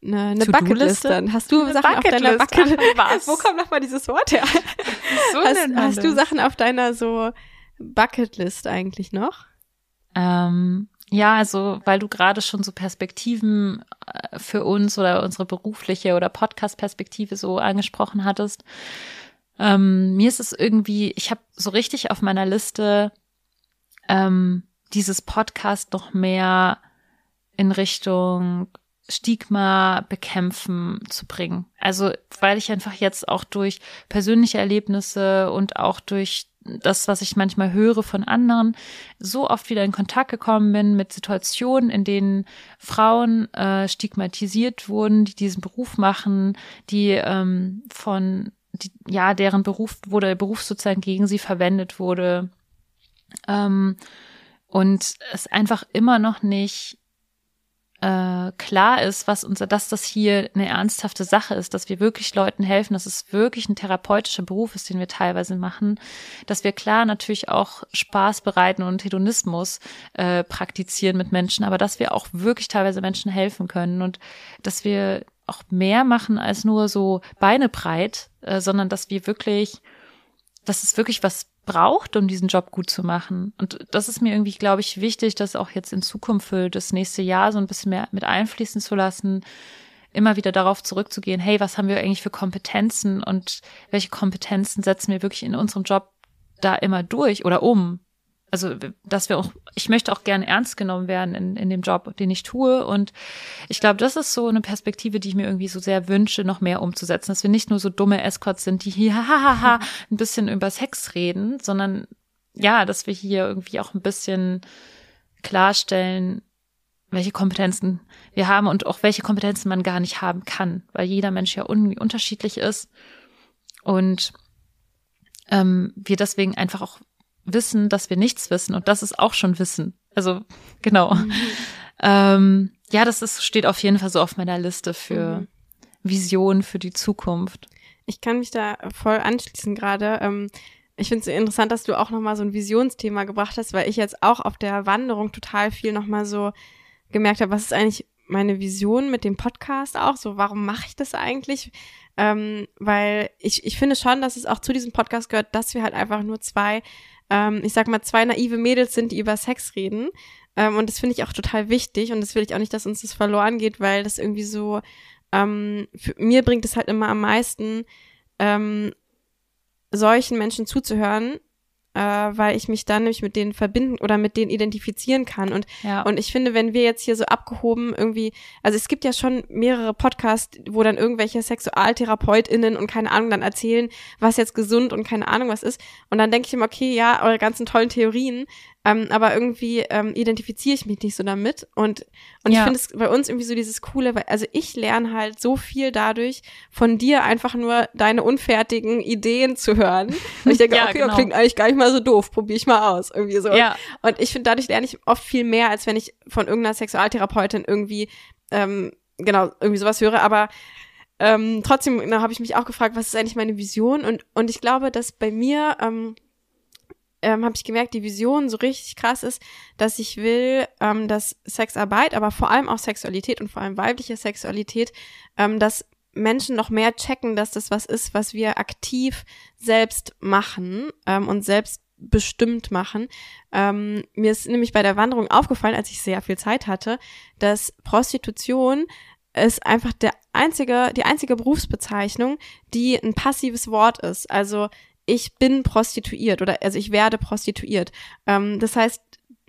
eine, eine Bucketlist dann. Hast du eine Sachen auf deiner Bucketlist? Wo kommt nochmal dieses Wort her? So hast, hast du Sachen auf deiner so Bucketlist eigentlich noch? Ähm, ja, also weil du gerade schon so Perspektiven äh, für uns oder unsere berufliche oder Podcast-Perspektive so angesprochen hattest. Ähm, mir ist es irgendwie, ich habe so richtig auf meiner Liste ähm, dieses Podcast noch mehr in Richtung Stigma bekämpfen zu bringen. Also, weil ich einfach jetzt auch durch persönliche Erlebnisse und auch durch das, was ich manchmal höre von anderen, so oft wieder in Kontakt gekommen bin mit Situationen, in denen Frauen äh, stigmatisiert wurden, die diesen Beruf machen, die ähm, von, die, ja, deren Beruf, wo der Beruf sozusagen gegen sie verwendet wurde. Ähm, und es einfach immer noch nicht äh, klar ist, was unser, dass das hier eine ernsthafte Sache ist, dass wir wirklich Leuten helfen, dass es wirklich ein therapeutischer Beruf ist, den wir teilweise machen, dass wir klar natürlich auch Spaß bereiten und Hedonismus äh, praktizieren mit Menschen, aber dass wir auch wirklich teilweise Menschen helfen können und dass wir auch mehr machen als nur so Beine breit, äh, sondern dass wir wirklich, dass es wirklich was braucht, um diesen Job gut zu machen. Und das ist mir irgendwie, glaube ich, wichtig, das auch jetzt in Zukunft für das nächste Jahr so ein bisschen mehr mit einfließen zu lassen, immer wieder darauf zurückzugehen, hey, was haben wir eigentlich für Kompetenzen und welche Kompetenzen setzen wir wirklich in unserem Job da immer durch oder um? Also dass wir auch, ich möchte auch gerne ernst genommen werden in, in dem Job, den ich tue. Und ich glaube, das ist so eine Perspektive, die ich mir irgendwie so sehr wünsche, noch mehr umzusetzen, dass wir nicht nur so dumme Escorts sind, die hier hahaha ein bisschen über Sex reden, sondern ja, dass wir hier irgendwie auch ein bisschen klarstellen, welche Kompetenzen wir haben und auch welche Kompetenzen man gar nicht haben kann, weil jeder Mensch ja un unterschiedlich ist und ähm, wir deswegen einfach auch wissen, dass wir nichts wissen und das ist auch schon Wissen. Also genau. Mhm. Ähm, ja, das ist, steht auf jeden Fall so auf meiner Liste für mhm. Vision für die Zukunft. Ich kann mich da voll anschließen gerade. Ähm, ich finde es interessant, dass du auch nochmal so ein Visionsthema gebracht hast, weil ich jetzt auch auf der Wanderung total viel nochmal so gemerkt habe, was ist eigentlich meine Vision mit dem Podcast auch? So, warum mache ich das eigentlich? Ähm, weil ich, ich finde schon, dass es auch zu diesem Podcast gehört, dass wir halt einfach nur zwei ähm, ich sag mal, zwei naive Mädels sind, die über Sex reden. Ähm, und das finde ich auch total wichtig und das will ich auch nicht, dass uns das verloren geht, weil das irgendwie so, ähm, für, mir bringt es halt immer am meisten, ähm, solchen Menschen zuzuhören, äh, weil ich mich dann nämlich mit denen verbinden oder mit denen identifizieren kann. Und, ja. und ich finde, wenn wir jetzt hier so abgehoben irgendwie, also es gibt ja schon mehrere Podcasts, wo dann irgendwelche SexualtherapeutInnen und keine Ahnung dann erzählen, was jetzt gesund und keine Ahnung was ist. Und dann denke ich immer, okay, ja, eure ganzen tollen Theorien, ähm, aber irgendwie ähm, identifiziere ich mich nicht so damit. Und, und ja. ich finde es bei uns irgendwie so dieses Coole, weil, also ich lerne halt so viel dadurch, von dir einfach nur deine unfertigen Ideen zu hören. Und ich denke, ja, okay, genau. das klingt eigentlich gar nicht mal so doof, probiere ich mal aus. Irgendwie so. Ja. Und ich finde, dadurch lerne ich oft viel mehr, als wenn ich von irgendeiner Sexualtherapeutin irgendwie, ähm, genau, irgendwie sowas höre. Aber ähm, trotzdem habe ich mich auch gefragt, was ist eigentlich meine Vision? Und, und ich glaube, dass bei mir, ähm, ähm, habe ich gemerkt, die Vision so richtig krass ist, dass ich will, ähm, dass Sexarbeit, aber vor allem auch Sexualität und vor allem weibliche Sexualität, ähm, dass Menschen noch mehr checken, dass das was ist, was wir aktiv selbst machen ähm, und selbst bestimmt machen. Ähm, mir ist nämlich bei der Wanderung aufgefallen, als ich sehr viel Zeit hatte, dass Prostitution ist einfach der einzige, die einzige Berufsbezeichnung, die ein passives Wort ist. Also ich bin prostituiert oder also ich werde prostituiert. Ähm, das heißt,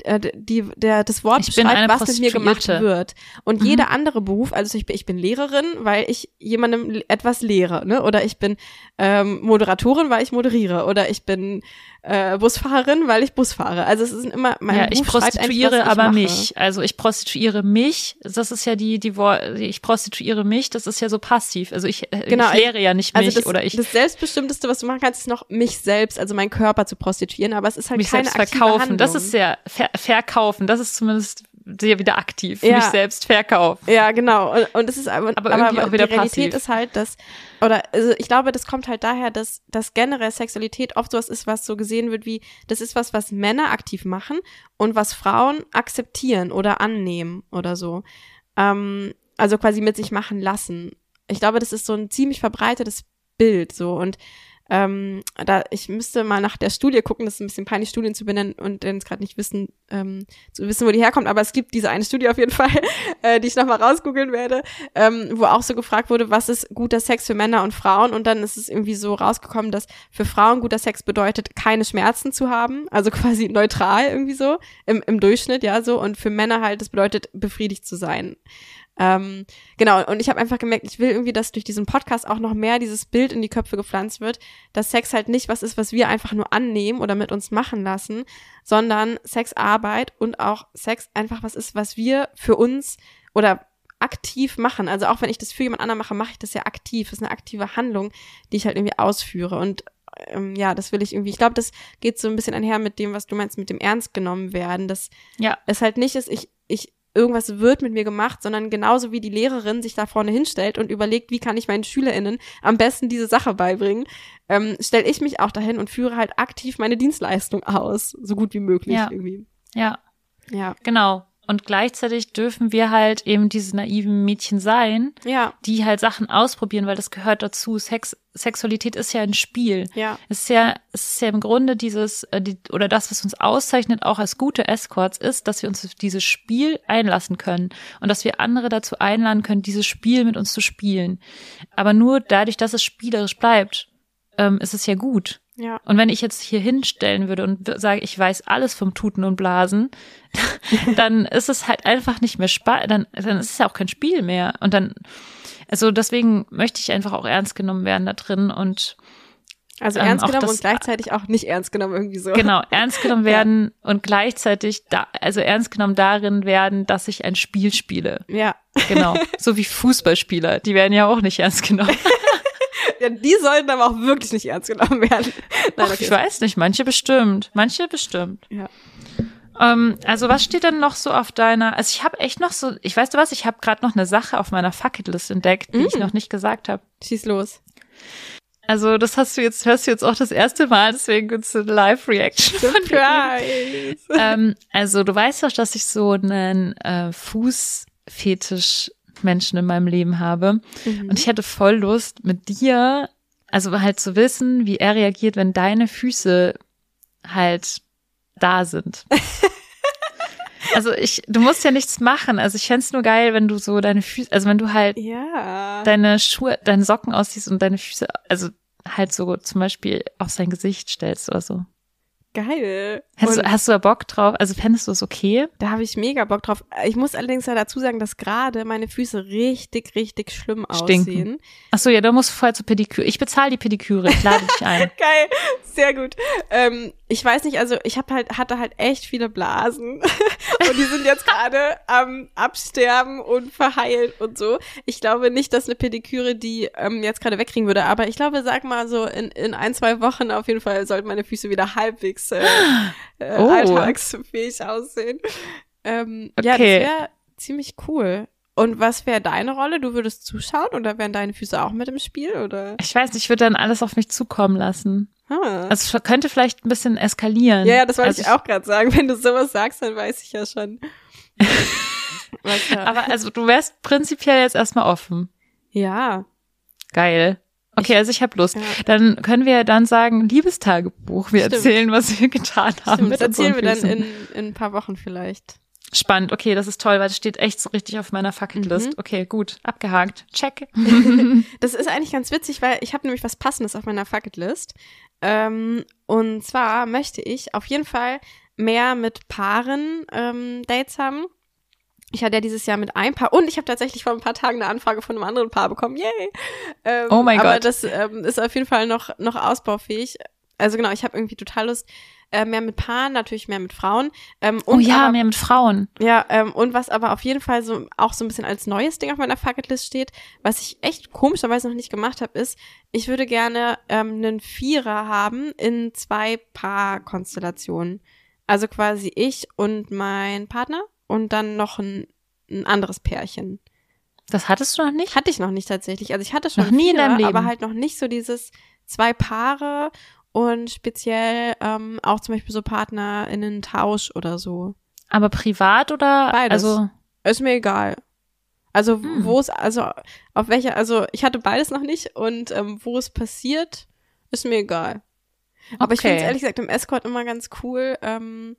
äh, die, der, das Wort beschreibt, was mit mir gemacht wird. Und mhm. jeder andere Beruf, also ich bin, ich bin Lehrerin, weil ich jemandem etwas lehre, ne? Oder ich bin ähm, Moderatorin, weil ich moderiere. Oder ich bin äh, Busfahrerin, weil ich Bus fahre. Also es ist immer mein Ja, Beruf ich prostituiere ich aber mache. mich. Also ich prostituiere mich. Das ist ja die die Wort. Ich prostituiere mich. Das ist ja so passiv. Also ich, äh, Genau, ich lehre ja nicht mich Also das, oder ich das selbstbestimmteste, was du machen kannst, ist noch mich selbst, also meinen Körper zu prostituieren, aber es ist halt mich keine selbst verkaufen. Das ist ja ver verkaufen. Das ist zumindest sehr wieder aktiv. Ja. Mich selbst verkaufen. Ja, genau. Und, es ist aber, Aber aber, auch wieder die Realität passiv. ist halt, dass, oder also ich glaube, das kommt halt daher, dass, dass generell Sexualität oft sowas ist, was so gesehen wird wie, das ist was, was Männer aktiv machen und was Frauen akzeptieren oder annehmen oder so. Ähm, also quasi mit sich machen lassen. Ich glaube, das ist so ein ziemlich verbreitetes Bild so und ähm, da ich müsste mal nach der Studie gucken, das ist ein bisschen peinlich, Studien zu benennen und jetzt gerade nicht wissen, ähm, zu wissen, wo die herkommt, aber es gibt diese eine Studie auf jeden Fall, äh, die ich nochmal rausgoogeln werde, ähm, wo auch so gefragt wurde, was ist guter Sex für Männer und Frauen und dann ist es irgendwie so rausgekommen, dass für Frauen guter Sex bedeutet, keine Schmerzen zu haben, also quasi neutral irgendwie so, im, im Durchschnitt, ja, so und für Männer halt, das bedeutet, befriedigt zu sein. Ähm, genau, und ich habe einfach gemerkt, ich will irgendwie, dass durch diesen Podcast auch noch mehr dieses Bild in die Köpfe gepflanzt wird, dass Sex halt nicht was ist, was wir einfach nur annehmen oder mit uns machen lassen, sondern Sexarbeit und auch Sex einfach was ist, was wir für uns oder aktiv machen. Also auch wenn ich das für jemand anderen mache, mache ich das ja aktiv. Das ist eine aktive Handlung, die ich halt irgendwie ausführe. Und ähm, ja, das will ich irgendwie. Ich glaube, das geht so ein bisschen einher mit dem, was du meinst, mit dem ernst genommen werden. Dass Ja. es halt nicht ist, ich, ich, irgendwas wird mit mir gemacht, sondern genauso wie die Lehrerin sich da vorne hinstellt und überlegt, wie kann ich meinen SchülerInnen am besten diese Sache beibringen, ähm, stelle ich mich auch dahin und führe halt aktiv meine Dienstleistung aus, so gut wie möglich Ja. irgendwie. Ja. Ja. Genau. Und gleichzeitig dürfen wir halt eben diese naiven Mädchen sein, Ja. die halt Sachen ausprobieren, weil das gehört dazu. Sex, Sexualität ist ja ein Spiel. Ja. Es ist ja, es ist ja im Grunde dieses, äh, die, oder das, was uns auszeichnet, auch als gute Escorts, ist, dass wir uns auf dieses Spiel einlassen können und dass wir andere dazu einladen können, dieses Spiel mit uns zu spielen. Aber nur dadurch, dass es spielerisch bleibt, ähm, ist es ja gut. Ja. Und wenn ich jetzt hier hinstellen würde und sage, ich weiß alles vom Tuten und Blasen, dann ist es halt einfach nicht mehr Spaß, dann, dann ist es ja auch kein Spiel mehr. Und dann, also deswegen möchte ich einfach auch ernst genommen werden da drin und Also Ähm, ernst auch genommen das- und gleichzeitig auch nicht ernst genommen irgendwie so. genau, ernst genommen werden und gleichzeitig da, also ernst genommen darin werden, dass ich ein Spiel spiele. Ja. Genau. so wie Fußballspieler, die werden ja auch nicht ernst genommen. Ja. Die sollten aber auch wirklich nicht ernst genommen werden. Nein, Ach, okay. ich weiß nicht, manche bestimmt. Manche bestimmt. Ja. Ähm, also was steht denn noch so auf deiner, also ich habe echt noch so, ich weiß du was, ich habe gerade noch eine Sache auf meiner Fucketlist entdeckt, die ich Mm. noch nicht gesagt habe. Schieß los. Also das hast du jetzt, hörst du jetzt auch das erste Mal, deswegen gibt's eine Live-Reaction von mir. Ähm, also du weißt doch, dass ich so einen äh, Fußfetisch Menschen in meinem Leben habe. Mhm. Und ich hätte voll Lust, mit dir, also halt zu wissen, wie er reagiert, wenn deine Füße halt da sind. also ich, du musst ja nichts machen. Also ich fänd's nur geil, wenn du so deine Füße, also wenn du halt ja. deine Schuhe, deine Socken ausziehst und deine Füße, also halt so zum Beispiel auf sein Gesicht stellst oder so. Geil. Hast, du, hast du da Bock drauf? Also fändest du es okay? da habe ich mega Bock drauf. Ich muss allerdings ja dazu sagen, dass gerade meine Füße richtig, richtig schlimm Stinken. aussehen. Ach so, ja, du musst vorher zur Pediküre. Ich bezahle die Pediküre, ich lade dich ein. Geil, sehr gut. Ähm, ich weiß nicht, also ich hab halt, hatte halt echt viele Blasen und die sind jetzt gerade am Absterben und verheilen und so. Ich glaube nicht, dass eine Pediküre die ähm, jetzt gerade wegkriegen würde, aber ich glaube, sag mal so in, in ein, zwei Wochen auf jeden Fall sollten meine Füße wieder halbwegs äh, äh, Oh. alltagsfähig aussehen. Ähm, Ja, das Okay. wäre ziemlich cool. Und was wäre deine Rolle? Du würdest zuschauen oder wären deine Füße auch mit im Spiel oder? Ich weiß nicht, ich würde dann alles auf mich zukommen lassen. Ah. Also es könnte vielleicht ein bisschen eskalieren. Ja, ja, das wollte also ich auch gerade sagen. Wenn du sowas sagst, dann weiß ich ja schon. Aber also du wärst prinzipiell jetzt erstmal offen. ja, Geil. Okay, also ich habe Lust. Ja. Dann können wir dann sagen, Liebestagebuch. Wir Stimmt. erzählen, was wir getan haben. Stimmt, das erzählen wir dann in, in ein paar Wochen vielleicht. Spannend. Okay, das ist toll, weil das steht echt so richtig auf meiner Fucking-List. Mhm. Okay, gut. Abgehakt. Check. Das ist eigentlich ganz witzig, weil ich habe nämlich was Passendes auf meiner Fucketlist. Ähm, und zwar möchte ich auf jeden Fall mehr mit Paaren ähm, Dates haben. Ich hatte ja dieses Jahr mit einem Paar und ich habe tatsächlich vor ein paar Tagen eine Anfrage von einem anderen Paar bekommen. Yay! Ähm, Oh mein aber Gott. das ähm, ist auf jeden Fall noch, noch ausbaufähig. Also genau, ich habe irgendwie total Lust, äh, mehr mit Paaren, natürlich mehr mit Frauen. Ähm, Oh ja, aber, mehr mit Frauen. ja, ähm, und was aber auf jeden Fall so auch so ein bisschen als neues Ding auf meiner Fucketlist steht, was ich echt komischerweise noch nicht gemacht habe, ist, ich würde gerne ähm, einen Vierer haben in zwei Paarkonstellationen. Also quasi ich und mein Partner und dann noch ein, ein anderes Pärchen. Das hattest du noch nicht? Hatte ich noch nicht tatsächlich. Also ich hatte schon Noch nie in Vierer, deinem Leben? aber halt noch nicht so dieses zwei Paare und speziell ähm, auch zum Beispiel so PartnerInnen-Tausch oder so. Aber privat oder? Beides. Also, Ist mir egal. Also Hm. wo es, also auf welcher, also ich hatte beides noch nicht und ähm, wo es passiert, ist mir egal. Aber ich finde es ehrlich gesagt im Escort immer ganz cool, ähm,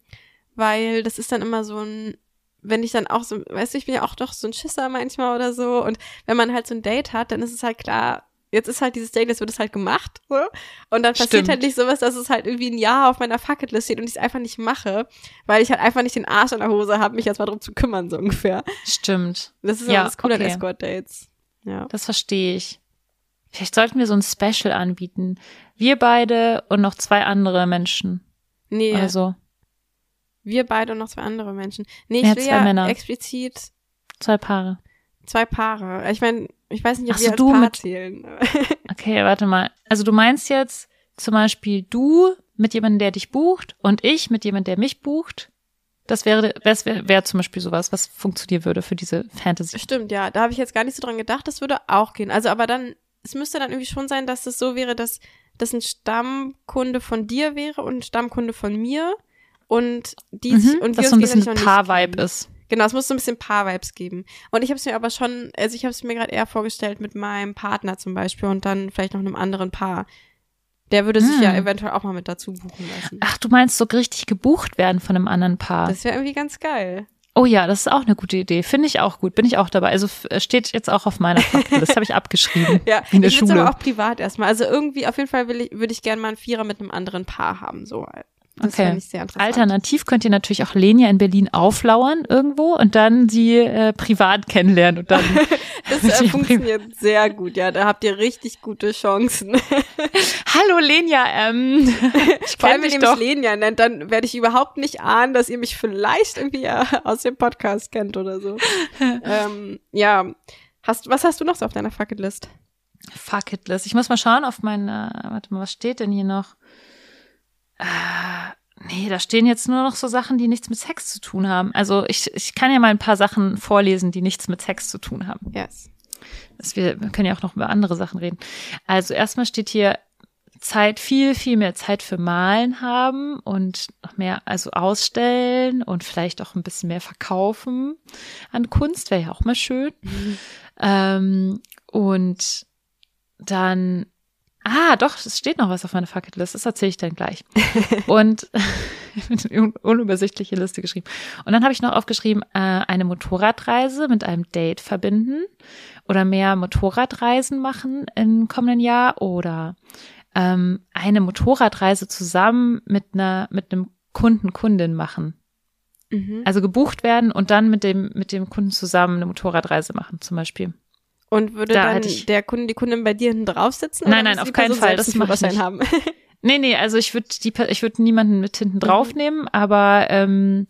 weil das ist dann immer so ein, wenn ich dann auch so, weißt du, ich bin ja auch doch so ein Schisser manchmal oder so und wenn man halt so ein Date hat, dann ist es halt klar, jetzt ist halt dieses Date, jetzt wird es halt gemacht, so. Und dann passiert Stimmt. halt nicht sowas, dass es halt irgendwie ein Jahr auf meiner Fucketlist steht und ich es einfach nicht mache, weil ich halt einfach nicht den Arsch in der Hose habe, mich jetzt mal drum zu kümmern, so ungefähr. stimmt. Das ist Ja, ja das Coole okay. an Escort-Dates. Ja. Das verstehe ich. Vielleicht sollten wir so ein Special anbieten. Wir beide und noch zwei andere Menschen. Nee, Also wir beide und noch zwei andere Menschen. Nee, Ja, ich will zwei ja Männer. explizit zwei Paare. Zwei Paare. Ich meine, ich weiß nicht, ob Ach wir so, als du Paar mit- zählen. Okay, warte mal. Also du meinst jetzt zum Beispiel du mit jemandem, der dich bucht und ich mit jemandem, der mich bucht. Das wäre, das wäre, wäre zum Beispiel sowas, was funktionieren würde für diese Fantasy. Stimmt, ja. Da habe ich jetzt gar nicht so dran gedacht. Das würde auch gehen. Also, aber dann, es müsste dann irgendwie schon sein, dass es so wäre, dass das ein Stammkunde von dir wäre und ein Stammkunde von mir. Und die Mhm, sich, und wir dass so ein bisschen nicht Paar-Vibe ist. Genau, es muss so ein bisschen Paar-Vibes geben. Und ich habe es mir aber schon, also ich habe es mir gerade eher vorgestellt mit meinem Partner zum Beispiel und dann vielleicht noch einem anderen Paar. Der würde sich Hm. ja eventuell auch mal mit dazu buchen lassen. Ach, du meinst so richtig gebucht werden von einem anderen Paar. Das wäre irgendwie ganz geil. oh ja, das ist auch eine gute Idee. Finde ich auch gut. Bin ich auch dabei. Also f- steht jetzt auch auf meiner Faktor. Das habe ich abgeschrieben. Ja, In der ich würde Schule. aber auch privat erstmal. Also irgendwie, auf jeden Fall will ich, würde ich gerne mal einen Vierer mit einem anderen Paar haben. So. Das Okay. fände ich sehr interessant. Alternativ könnt ihr natürlich auch Lenia in Berlin auflauern irgendwo und dann sie äh, privat kennenlernen und dann Das äh, funktioniert sehr gut, ja. Da habt ihr richtig gute Chancen. Hallo Lenia, ähm, ich Vor allem, wenn dich ihr mich Lenia nennt, dann werde ich überhaupt nicht ahnen, dass ihr mich vielleicht irgendwie äh, aus dem Podcast kennt oder so. ähm, ja. Hast, was hast du noch so auf deiner Fucketlist? Fuck it list. Ich muss mal schauen auf meine, warte mal, was steht denn hier noch? Äh, nee, da stehen jetzt nur noch so Sachen, die nichts mit Sex zu tun haben. Also ich, ich kann ja mal ein paar Sachen vorlesen, die nichts mit Sex zu tun haben. Yes. Das wir, wir können ja auch noch über andere Sachen reden. Also erstmal steht hier Zeit, viel, viel mehr Zeit für Malen haben und noch mehr, also ausstellen und vielleicht auch ein bisschen mehr verkaufen an Kunst, wäre ja auch mal schön. Ähm, und dann, ah, doch, es steht noch was auf meiner Fucketlist, das erzähle ich dann gleich. und eine unübersichtliche Liste geschrieben. Und dann habe ich noch aufgeschrieben, äh, eine Motorradreise mit einem Date verbinden oder mehr Motorradreisen machen im kommenden Jahr oder ähm, eine Motorradreise zusammen mit einer mit einem Kunden Kundin machen. Mhm. Also gebucht werden und dann mit dem mit dem Kunden zusammen eine Motorradreise machen zum Beispiel. Und würde Da dann ich- der Kunde, die Kundin bei dir hinten drauf sitzen? Nein, nein, auf keinen Person Fall, das einen mach ich nicht. haben? Nee, nee, also ich würde die ich würde niemanden mit hinten draufnehmen, aber ähm,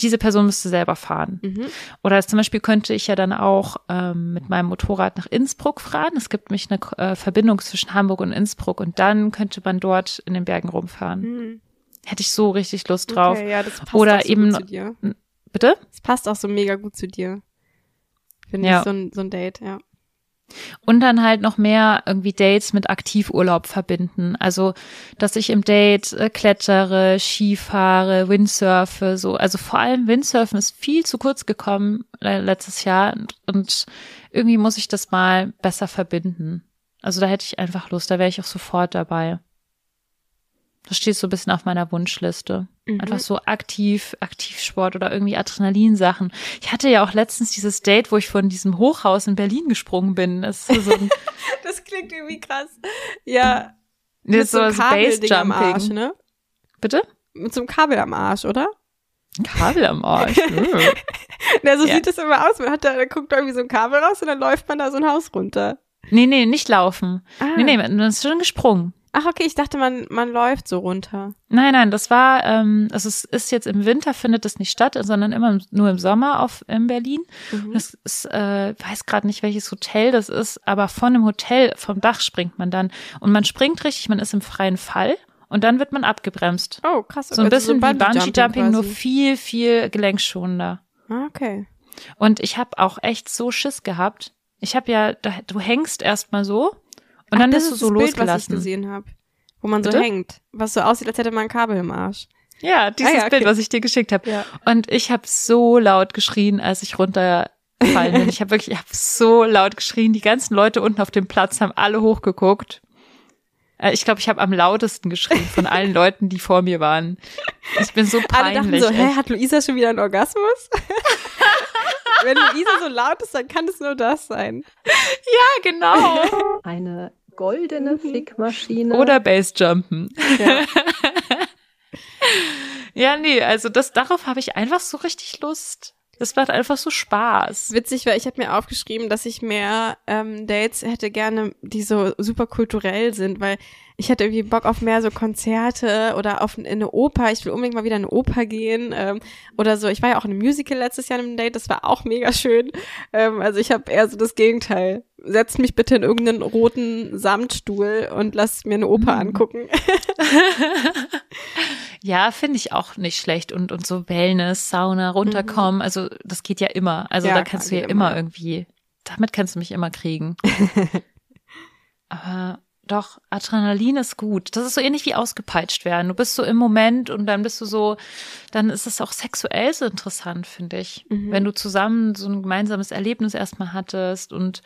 diese Person müsste selber fahren. mhm. Oder zum Beispiel könnte ich ja dann auch ähm, mit meinem Motorrad nach Innsbruck fahren. Es gibt nämlich eine äh, Verbindung zwischen Hamburg und Innsbruck und dann könnte man dort in den Bergen rumfahren. Mhm. Hätte ich so richtig Lust drauf. Okay, ja, das passt Oder auch so eben- gut zu dir. Bitte? Das passt auch so mega gut zu dir. Finde Ja. ich so ein, so ein Date, ja. Und dann halt noch mehr irgendwie Dates mit Aktivurlaub verbinden. Also, dass ich im Date äh, klettere, Skifahre, Windsurfe, so. Also vor allem Windsurfen ist viel zu kurz gekommen letztes Jahr und irgendwie muss ich das mal besser verbinden. Also da hätte ich einfach Lust, da wäre ich auch sofort dabei. Das steht so ein bisschen auf meiner Wunschliste. Mhm. Einfach so aktiv, Aktivsport oder irgendwie Adrenalinsachen. Ich hatte ja auch letztens dieses Date, wo ich von diesem Hochhaus in Berlin gesprungen bin. Das, so das klingt irgendwie krass. Ja. Das ist so ein Base am Arsch, ne? Bitte? Mit so einem Kabel am Arsch, oder? Kabel am Arsch. Na, so ja. sieht es immer aus. Man hat da, da guckt irgendwie so ein Kabel raus und dann läuft man da so ein Haus runter. Nee, nee, nicht laufen. Ah. Nee, nee, man ist schon gesprungen. Ach, okay, ich dachte, man, man läuft so runter. Nein, nein, das war, ähm, also es ist jetzt im Winter findet es nicht statt, sondern immer nur im Sommer auf in Berlin. Mhm. Das ist, äh, weiß gerade nicht, welches Hotel das ist, aber von dem Hotel, vom Dach springt man dann. Und man springt richtig, man ist im freien Fall und dann wird man abgebremst. Oh, krass. So ein also bisschen so wie Bungee-Jumping, nur viel, viel gelenkschonender. Ah, okay. Und ich habe auch echt so Schiss gehabt. Ich habe ja, du hängst erstmal so und Ach, dann bist du so Bild, losgelassen. was ich gesehen habe, wo man Bitte? so hängt, was so aussieht, als hätte man ein Kabel im Arsch. Ja, dieses ah, ja, okay. Bild, was ich dir geschickt habe. Ja. Und ich habe so laut geschrien, als ich runtergefallen bin. ich habe wirklich, ich habe so laut geschrien. Die ganzen Leute unten auf dem Platz haben alle hochgeguckt. Äh, ich glaube, ich habe am lautesten geschrien von allen Leuten, die vor mir waren. Ich bin so peinlich. Alle dachten so, hä, hat Luisa schon wieder einen Orgasmus? Wenn Luisa so laut ist, dann kann es nur das sein. Ja, genau. Eine goldene mhm. Fickmaschine. Oder Bassjumpen. Ja. ja, nee, also das darauf habe ich einfach so richtig Lust. Das macht einfach so Spaß. Witzig, weil ich habe mir aufgeschrieben, dass ich mehr ähm, Dates hätte gerne, die so super kulturell sind, weil ich hätte irgendwie Bock auf mehr so Konzerte oder auf eine Oper. Ich will unbedingt mal wieder in eine Oper gehen ähm, oder so. Ich war ja auch in einem Musical letztes Jahr in einem Date, das war auch mega schön. Ähm, also ich habe eher so das Gegenteil. Setzt mich bitte in irgendeinen roten Samtstuhl und lasst mir eine Oper mhm. angucken. ja, finde ich auch nicht schlecht. Und, und so Wellness, Sauna, runterkommen, mhm. also das geht ja immer. Also ja, da kannst du ja immer irgendwie, damit kannst du mich immer kriegen. Aber doch, Adrenalin ist gut. Das ist so ähnlich wie ausgepeitscht werden. Du bist so im Moment und dann bist du so, dann ist es auch sexuell so interessant, finde ich. Mhm. Wenn du zusammen so ein gemeinsames Erlebnis erstmal hattest und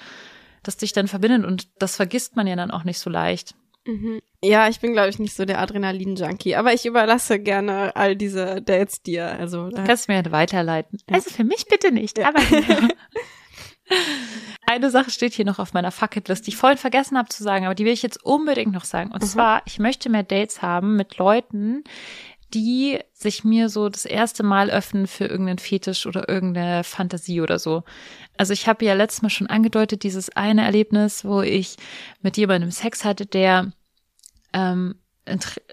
das dich dann verbindet und das vergisst man ja dann auch nicht so leicht. Mhm. Ja, ich bin, glaube ich, nicht so der Adrenalin-Junkie, aber ich überlasse gerne all diese Dates dir. Also, Kannst du mir weiterleiten. Ja. Also für mich bitte nicht, ja. aber. Eine Sache steht hier noch auf meiner Fucketlist, die ich vorhin vergessen habe zu sagen, aber die will ich jetzt unbedingt noch sagen. Und mhm. zwar, ich möchte mehr Dates haben mit Leuten, die sich mir so das erste Mal öffnen für irgendeinen Fetisch oder irgendeine Fantasie oder so. Also ich habe ja letztes Mal schon angedeutet, dieses eine Erlebnis, wo ich mit jemandem Sex hatte, der ähm,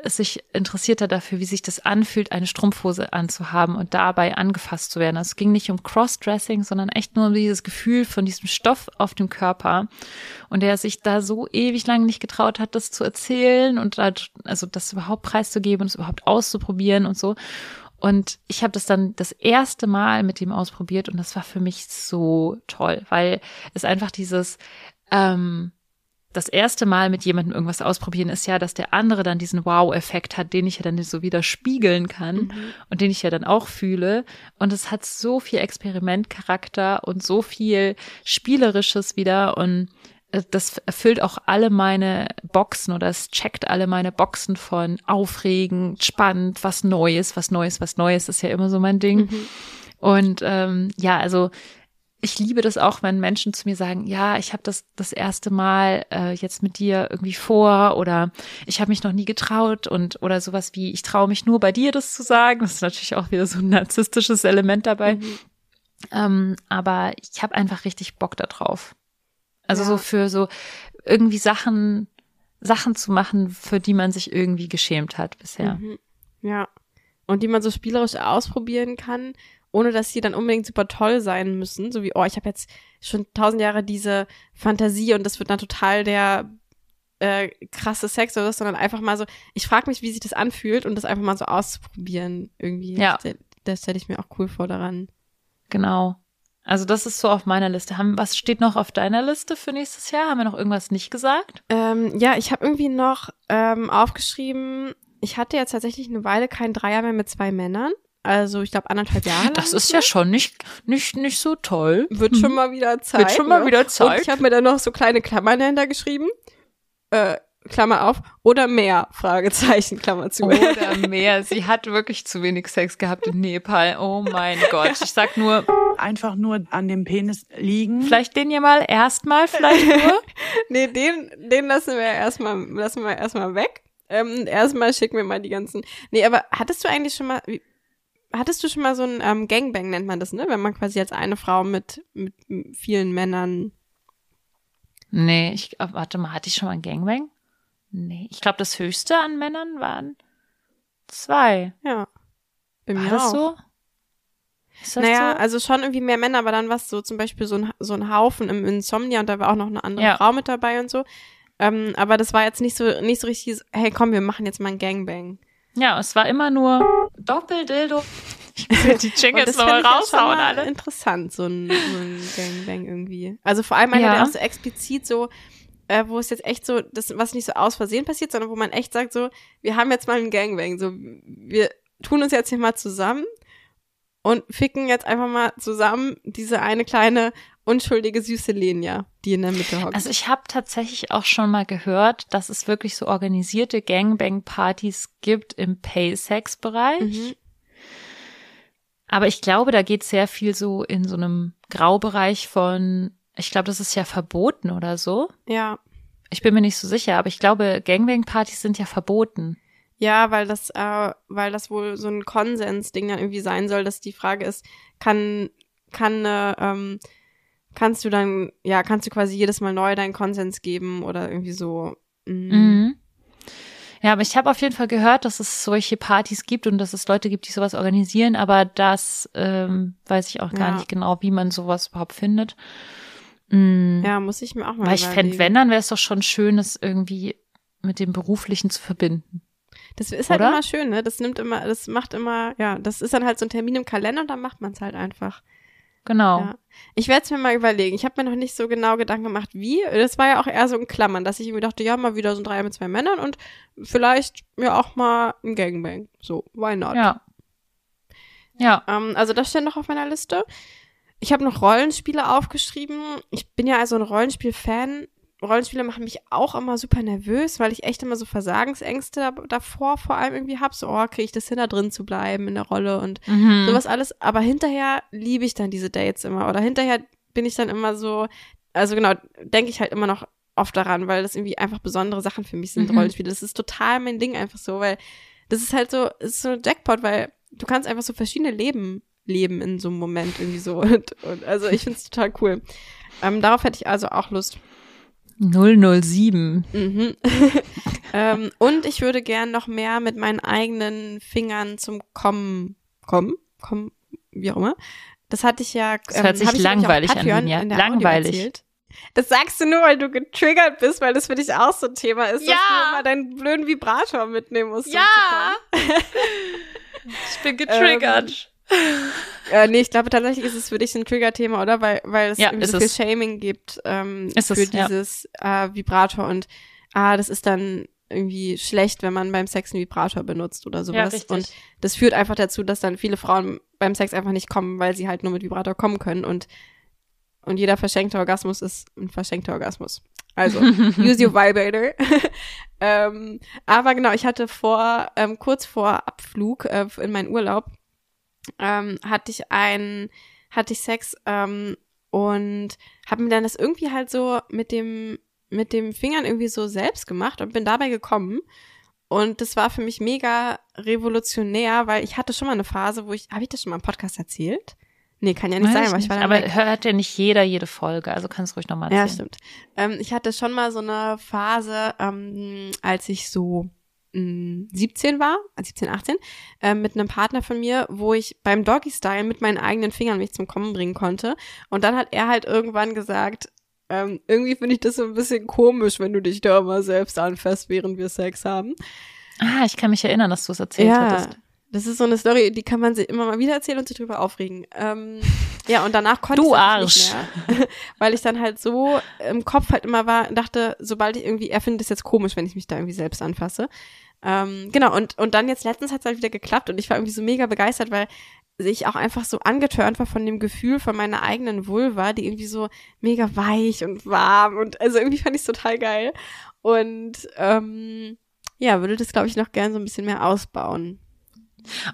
sich interessiert hat dafür, wie sich das anfühlt, eine Strumpfhose anzuhaben und dabei angefasst zu werden. Also es ging nicht um Crossdressing, sondern echt nur um dieses Gefühl von diesem Stoff auf dem Körper. Und der sich da so ewig lang nicht getraut hat, das zu erzählen und also das überhaupt preiszugeben und es überhaupt auszuprobieren und so. Und ich habe das dann das erste Mal mit ihm ausprobiert und das war für mich so toll, weil es einfach dieses ähm, das erste Mal mit jemandem irgendwas ausprobieren ist ja, dass der andere dann diesen Wow-Effekt hat, den ich ja dann so wieder spiegeln kann mhm. und den ich ja dann auch fühle. Und es hat so viel Experimentcharakter und so viel Spielerisches wieder und äh, das erfüllt auch alle meine Boxen oder es checkt alle meine Boxen von aufregend, spannend, was Neues, was Neues, was Neues ist ja immer so mein Ding. Mhm. Und ähm, ja, also ich liebe das auch, wenn Menschen zu mir sagen, ja, ich habe das das erste Mal äh, jetzt mit dir irgendwie vor oder ich habe mich noch nie getraut und oder sowas wie, ich traue mich nur bei dir das zu sagen. Das ist natürlich auch wieder so ein narzisstisches Element dabei. Mhm. Ähm, aber ich habe einfach richtig Bock darauf. Also ja. so für so irgendwie Sachen, Sachen zu machen, für die man sich irgendwie geschämt hat bisher. Mhm. Ja. Und die man so spielerisch ausprobieren kann ohne dass sie dann unbedingt super toll sein müssen, so wie, oh, ich habe jetzt schon tausend Jahre diese Fantasie und das wird dann total der äh, krasse Sex oder so, sondern einfach mal so, ich frage mich, wie sich das anfühlt und das einfach mal so auszuprobieren irgendwie. Ja. Das, das stelle ich mir auch cool vor daran. Genau. Also das ist so auf meiner Liste. Haben, was steht noch auf deiner Liste für nächstes Jahr? Haben wir noch irgendwas nicht gesagt? Ähm, ja, ich habe irgendwie noch ähm, aufgeschrieben, ich hatte jetzt tatsächlich eine Weile keinen Dreier mehr mit zwei Männern. Also ich glaube anderthalb Jahre. Lang Das ist ja schon nicht, nicht, nicht so toll. Wird schon mal wieder Zeit. Wird schon mal ne? wieder Und Zeit. ich habe mir dann noch so kleine Klammern dahinter geschrieben. Äh, Klammer auf. Oder mehr, Fragezeichen, Klammer zu. Oder mehr. Sie hat wirklich zu wenig Sex gehabt in Nepal. Oh mein Gott. Ich sag nur, Einfach nur an dem Penis liegen. vielleicht den hier mal erstmal, vielleicht nur. nee, den, den lassen wir erstmal, lassen wir erstmal weg. Ähm, erstmal schicken wir mal die ganzen. Nee, aber hattest du eigentlich schon mal, wie, hattest du schon mal so ein ähm, Gangbang nennt man das, ne? Wenn man quasi als eine Frau mit, mit vielen Männern. Nee, ich, oh, warte mal, hatte ich schon mal einen Gangbang? Nee, ich glaube, das höchste an Männern waren zwei. Ja. Bei War mir das auch. so? Ist das Naja, so? also schon irgendwie mehr Männer, aber dann war es so zum Beispiel so ein, so ein Haufen im Insomnia und da war auch noch eine andere Ja. Frau mit dabei und so. Ähm, aber das war jetzt nicht so, nicht so richtig, so, hey komm, wir machen jetzt mal ein Gangbang. Ja, es war immer nur Doppeldildo. Ich will die Jingles nochmal ja raushauen, mal alle. interessant, so ein, so ein Gangbang irgendwie. Also vor allem einer, Ja. der auch so explizit so, äh, wo es jetzt echt so, das, was nicht so aus Versehen passiert, sondern wo man echt sagt so, wir haben jetzt mal einen Gangbang, so, wir tun uns jetzt hier mal zusammen und ficken jetzt einfach mal zusammen diese eine kleine, unschuldige, süße Lenia, die in der Mitte hockt. Also ich habe tatsächlich auch schon mal gehört, dass es wirklich so organisierte Gangbang-Partys gibt im Pay-Sex-Bereich. Mhm. Aber ich glaube, da geht sehr viel so in so einem Graubereich von, ich glaube, das ist ja verboten oder so. Ja. Ich bin mir nicht so sicher, aber ich glaube, Gangbang-Partys sind ja verboten. Ja, weil das, äh, weil das wohl so ein Konsensding dann irgendwie sein soll, dass die Frage ist, kann, kann, äh, ähm, kannst du dann, ja, kannst du quasi jedes Mal neu deinen Konsens geben oder irgendwie so. Mm. Mhm. Ja, aber ich habe auf jeden Fall gehört, dass es solche Partys gibt und dass es Leute gibt, die sowas organisieren, aber das ähm, weiß ich auch gar Ja. nicht genau, wie man sowas überhaupt findet. Mhm. Ja, muss ich mir auch mal Weil ich fände, wenn, dann wäre es doch schon schön, das irgendwie mit dem Beruflichen zu verbinden. Das ist halt Oder? immer schön, ne? Das nimmt immer, das macht immer, ja, das ist dann halt so ein Termin im Kalender und dann macht man es halt einfach. Genau. Ja. Ich werde es mir mal überlegen. Ich habe mir noch nicht so genau Gedanken gemacht, wie. Das war ja auch eher so in Klammern, dass ich irgendwie dachte, ja, mal wieder so ein Dreier mit zwei Männern und vielleicht ja auch mal ein Gangbang. So, why not? Ja. Ja. Ähm, also das steht noch auf meiner Liste. Ich habe noch Rollenspiele aufgeschrieben. Ich bin ja also ein Rollenspiel-Fan. Rollenspiele machen mich auch immer super nervös, weil ich echt immer so Versagensängste da- davor vor allem irgendwie hab. So, oh, kriege ich das hin, da drin zu bleiben in der Rolle und Mhm. sowas alles. Aber hinterher liebe ich dann diese Dates immer. Oder hinterher bin ich dann immer so, also genau, denke ich halt immer noch oft daran, weil das irgendwie einfach besondere Sachen für mich sind, Mhm. Rollenspiele. Das ist total mein Ding einfach so, weil das ist halt so, es ist so ein Jackpot, weil du kannst einfach so verschiedene Leben leben in so einem Moment irgendwie so. Und, und also ich find's total cool. Ähm, darauf hätte ich also auch Lust. 007. Mhm. ähm, und ich würde gern noch mehr mit meinen eigenen Fingern zum Kommen kommen, kommen, wie auch immer. Das hatte ich ja. Das hört sich langweilig an, Audio Langweilig. Das sagst du nur, weil du getriggert bist, weil das für dich auch so ein Thema ist, Ja. dass du immer deinen blöden Vibrator mitnehmen musst. Ja. Ich bin getriggert. Äh, nee, ich glaube tatsächlich ist es für dich ein Trigger-Thema, oder? Weil, weil es Ja, irgendwie so viel es. Shaming gibt ähm, Ist für es, ja. dieses äh, Vibrator und ah, das ist dann irgendwie schlecht, wenn man beim Sex einen Vibrator benutzt oder sowas. richtig. und das führt einfach dazu, dass dann viele Frauen beim Sex einfach nicht kommen, weil sie halt nur mit Vibrator kommen können und und jeder verschenkte Orgasmus ist ein verschenkter Orgasmus. Also, use your vibrator. ähm, aber genau, ich hatte vor, ähm, kurz vor Abflug äh, in meinen Urlaub, ähm, hatte ich ein, hatte ich Sex ähm, und habe mir dann das irgendwie halt so mit dem, mit dem Fingern irgendwie so selbst gemacht und bin dabei gekommen. Und das war für mich mega revolutionär, weil ich hatte schon mal eine Phase, wo ich, habe ich das schon mal im Podcast erzählt? Nee, kann ja nicht Weiß sein, ich weil ich war nicht. Aber weg. hört ja nicht jeder jede Folge, also kannst du ruhig nochmal Ja, erzählen. stimmt. Ähm, ich hatte schon mal so eine Phase, ähm, als ich so 17 war, äh, 17, 18, ähm, mit einem Partner von mir, wo ich beim Doggy Style mit meinen eigenen Fingern mich zum Kommen bringen konnte. Und dann hat er halt irgendwann gesagt, ähm, irgendwie finde ich das so ein bisschen komisch, wenn du dich da immer selbst anfasst, während wir Sex haben. Ah, ich kann mich erinnern, dass du es erzählt hattest. Das ist so eine Story, die kann man sich immer mal wieder erzählen und sich drüber aufregen. Ähm, ja, und danach konnte Du ich Arsch. nicht mehr, weil ich dann halt so im Kopf halt immer war, dachte, sobald ich irgendwie, er findet es jetzt komisch, wenn ich mich da irgendwie selbst anfasse. Ähm, genau, und, und dann jetzt letztens hat es halt wieder geklappt und ich war irgendwie so mega begeistert, weil ich auch einfach so angetörnt war von dem Gefühl von meiner eigenen Vulva, die irgendwie so mega weich und warm und also irgendwie fand ich es total geil. Und ähm, ja, würde das, glaube ich, noch gern so ein bisschen mehr ausbauen.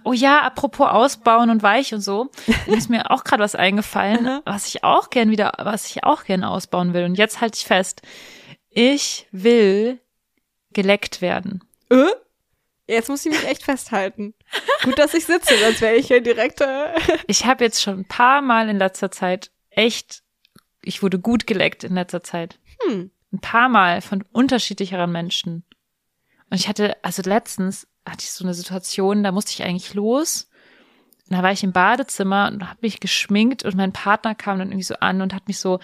Oh ja, apropos ausbauen und weich und so, ist mir auch gerade was eingefallen, was ich auch gern wieder, was ich auch gern ausbauen will. Und jetzt halte ich fest, ich will geleckt werden. Äh? Jetzt muss ich mich echt festhalten. Gut, dass ich sitze, sonst wäre ich ja direkt. Äh Ich habe jetzt schon ein paar Mal in letzter Zeit echt, ich wurde gut geleckt in letzter Zeit. hm. Ein paar Mal von unterschiedlicheren Menschen. Und ich hatte, also letztens hatte ich so eine Situation, da musste ich eigentlich los. Und da war ich im Badezimmer und habe mich geschminkt und mein Partner kam dann irgendwie so an und hat mich so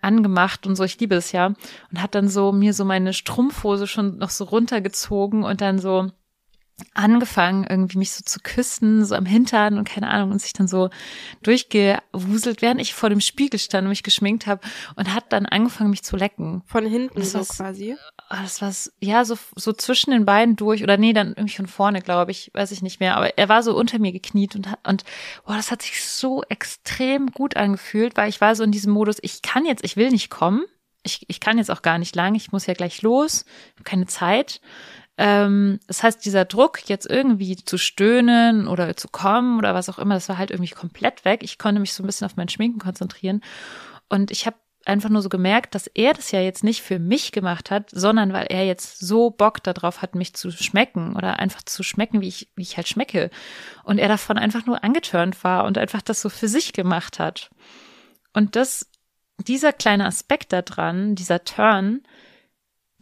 angemacht und so, ich liebe es ja. Und hat dann so mir so meine Strumpfhose schon noch so runtergezogen und dann so angefangen, irgendwie mich so zu küssen, so am Hintern und keine Ahnung, und sich dann so durchgewuselt, während ich vor dem Spiegel stand und mich geschminkt habe und hat dann angefangen, mich zu lecken. Von hinten Das so quasi. Ah, das war ja so so zwischen den beiden durch oder nee, dann irgendwie von vorne, glaube ich, weiß ich nicht mehr, aber er war so unter mir gekniet und und boah, das hat sich so extrem gut angefühlt, weil ich war so in diesem Modus, ich kann jetzt, ich will nicht kommen. Ich, ich kann jetzt auch gar nicht lang, ich muss ja gleich los, hab keine Zeit. Ähm, das heißt, dieser Druck, jetzt irgendwie zu stöhnen oder zu kommen oder was auch immer, das war halt irgendwie komplett weg. Ich konnte mich so ein bisschen auf mein Schminken konzentrieren. Und ich habe einfach nur so gemerkt, dass er das ja jetzt nicht für mich gemacht hat, sondern weil er jetzt so Bock darauf hat, mich zu schmecken oder einfach zu schmecken, wie ich, wie ich halt schmecke. Und er davon einfach nur angetörnt war und einfach das so für sich gemacht hat. Und das, dieser kleine Aspekt da dran, dieser Turn,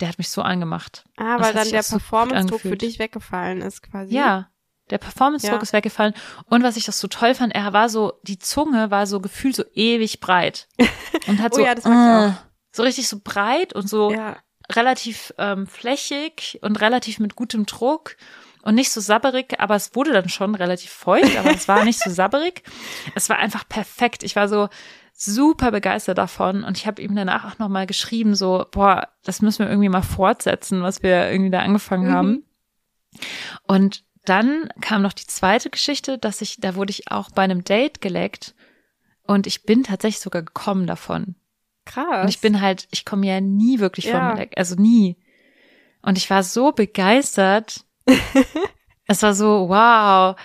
der hat mich so angemacht. Ah, weil dann der auch so Performance-Druck für dich weggefallen ist quasi. Ja, der Performance-Druck Ja. ist weggefallen. Und was ich das so toll fand, er war so, die Zunge war so gefühlt so ewig breit. Und hat Oh so, ja, äh, so richtig so breit und so Ja. relativ ähm, flächig und relativ mit gutem Druck und nicht so sabberig, aber es wurde dann schon relativ feucht, aber es war nicht so sabberig. Es war einfach perfekt. Ich war so super begeistert davon und ich habe ihm danach auch nochmal geschrieben, so, boah, das müssen wir irgendwie mal fortsetzen, was wir irgendwie da angefangen Mhm. haben. Und dann kam noch die zweite Geschichte, dass ich, da wurde ich auch bei einem Date geleckt und ich bin tatsächlich sogar gekommen davon. Krass. Und ich bin halt, ich komme ja nie wirklich Ja. von Leck, also nie. Und ich war so begeistert. es war so, wow.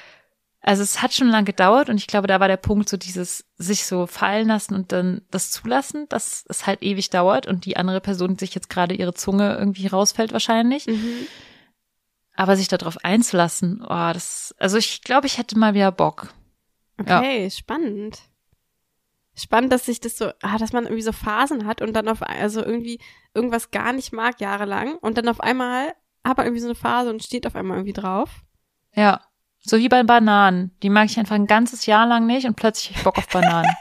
Also es hat schon lange gedauert und ich glaube, da war der Punkt so dieses sich so fallen lassen und dann das zulassen, dass es halt ewig dauert und die andere Person sich jetzt gerade ihre Zunge irgendwie rausfällt wahrscheinlich. Mhm. Aber sich darauf einzulassen, oh, das, also ich glaube, ich hätte mal wieder Bock. Ja. Okay, spannend. Spannend, dass sich das so, ah, dass man irgendwie so Phasen hat und dann auf, also irgendwie irgendwas gar nicht mag jahrelang und dann auf einmal hat man irgendwie so eine Phase und steht auf einmal irgendwie drauf. Ja. So wie bei Bananen. Die mag ich einfach ein ganzes Jahr lang nicht und plötzlich ich Bock auf Bananen.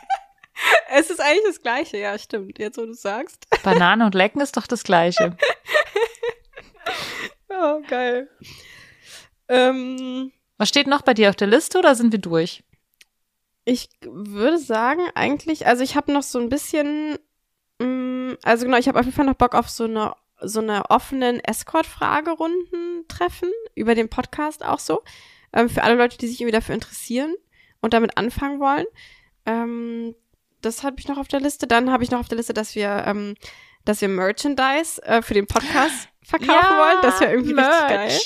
Es ist eigentlich das Gleiche, ja, stimmt, jetzt wo du sagst. Banane und Lecken ist doch das Gleiche. Oh, geil. Ähm, Was steht noch bei dir auf der Liste oder sind wir durch? ich würde sagen, eigentlich, also ich habe noch so ein bisschen, mh, also genau, ich habe auf jeden Fall noch Bock auf so eine so eine offenen Escort-Fragerunden-Treffen über den Podcast auch so. Ähm, für alle Leute, die sich irgendwie dafür interessieren und damit anfangen wollen. Ähm, das habe ich noch auf der Liste. Dann habe ich noch auf der Liste, dass wir, ähm, dass wir Merchandise äh, für den Podcast verkaufen wollen. Das wäre irgendwie richtig geil.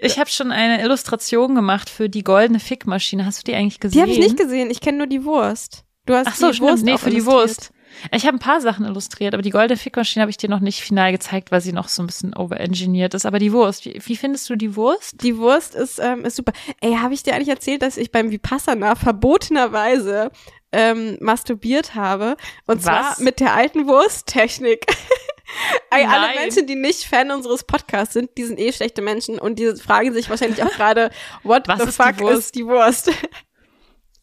Ich habe schon eine Illustration gemacht für die goldene Fickmaschine. Hast du die eigentlich gesehen? Die habe ich nicht gesehen. Ich kenne nur die Wurst. Du hast Ach so, die stimmt. Wurst nee, für die. Wurst. Ich habe ein paar Sachen illustriert, aber die goldene Fickmaschine habe ich dir noch nicht final gezeigt, weil sie noch so ein bisschen overengineert ist. Aber die Wurst, wie, wie findest du die Wurst? Die Wurst ist, ähm, ist super. Ey, habe ich dir eigentlich erzählt, dass ich beim Vipassana verbotenerweise ähm, masturbiert habe? Und zwar Was? mit der alten Wursttechnik. Ey, alle. Menschen, die nicht Fan unseres Podcasts sind, die sind eh schlechte Menschen und die fragen sich wahrscheinlich auch gerade, what Was the ist die fuck Wurst? ist die Wurst?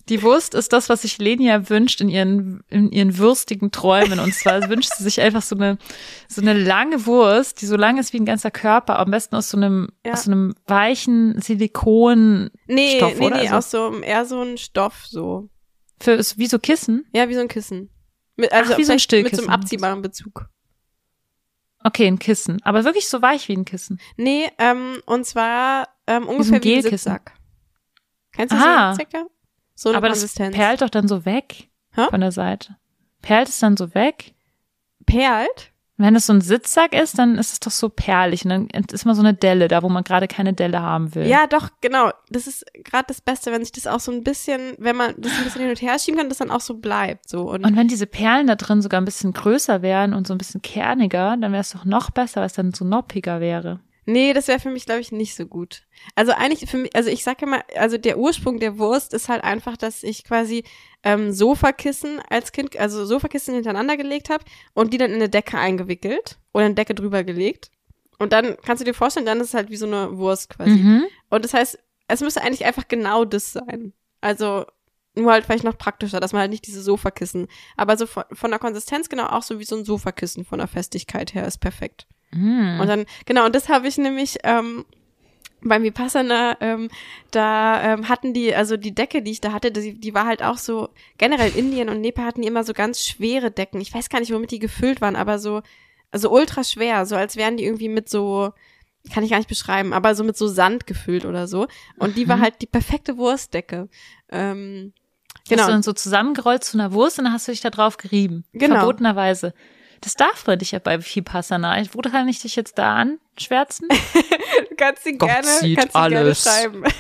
Die Wurst ist das, was sich Lenia wünscht in ihren, in ihren würstigen Träumen. Und zwar wünscht sie sich einfach so eine, so eine lange Wurst, die so lang ist wie ein ganzer Körper, am besten aus so einem, Ja. aus so einem weichen Silikon. Nee, Stoff, nee, oder? nee, So. aus so eher so ein Stoff so. Für, wie so Kissen. Ja, wie so ein Kissen. Mit, also Ach, wie so ein vielleicht Mit so Stillkissen. einem abziehbaren Bezug. Okay, ein Kissen. Aber wirklich so weich wie ein Kissen. Nee, ähm, und zwar ähm, so ein ungefähr wie ein. Sitzsack. Kennst du Aha. so circa? So eine Aber das Konsistenz. perlt doch dann so weg Hä? von der Seite. Perlt es dann so weg? Perlt? Wenn es so ein Sitzsack ist, dann ist es doch so perlig und dann ist mal so eine Delle da, wo man gerade keine Delle haben will. Ja, doch, genau. Das ist gerade das Beste, wenn sich das auch so ein bisschen, wenn man das ein bisschen hin und her schieben kann, das dann auch so bleibt. So. Und, Und wenn diese Perlen da drin sogar ein bisschen größer wären und so ein bisschen kerniger, dann wäre es doch noch besser, weil es dann so noppiger wäre. Nee, das wäre für mich, glaube ich, nicht so gut. Also eigentlich für mich, also ich sage immer, also der Ursprung der Wurst ist halt einfach, dass ich quasi ähm, Sofakissen als Kind, also Sofakissen hintereinander gelegt habe und die dann in eine Decke eingewickelt oder eine Decke drüber gelegt. Und dann kannst du dir vorstellen, dann ist es halt wie so eine Wurst quasi. Mhm. Und das heißt, es müsste eigentlich einfach genau das sein. Also nur halt vielleicht noch praktischer, dass man halt nicht diese Sofakissen, aber so von, von der Konsistenz genau auch so wie so ein Sofakissen von der Festigkeit her ist perfekt. Mhm. Und dann, genau, und das habe ich nämlich ähm, beim Vipassana, ähm, da ähm, hatten die, also die Decke, die ich da hatte, die, die war halt auch so, generell Indien und Nepal hatten die immer so ganz schwere Decken. Ich weiß gar nicht, womit die gefüllt waren, aber so, also ultra schwer, so als wären die irgendwie mit so, kann ich gar nicht beschreiben, aber so mit so Sand gefüllt oder so. Und die war Mhm. halt die perfekte Wurstdecke. Ähm, Hast du genau. dann so zusammengerollt zu einer Wurst und dann hast du dich da drauf gerieben. Genau. Verbotenerweise. Das darf man nicht ja bei Vipassana. Wo kann ich dich jetzt da anschwärzen? Du kannst sie Gott gerne, sieht kannst sie gerne schreiben.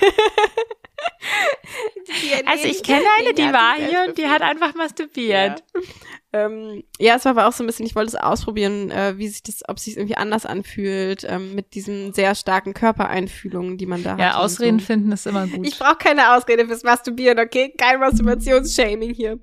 Die Also ich kenne eine, die war hier und die hat einfach masturbiert. Ja. Ähm, ja, es war aber auch so ein bisschen, ich wollte es ausprobieren, äh, wie sich das, ob sich irgendwie anders anfühlt, ähm, mit diesen sehr starken Körpereinfühlungen, die man da hat. Ja, Ausreden So. finden ist immer gut. Ich brauche keine Ausrede fürs Masturbieren, okay? Kein Masturbationsshaming hier.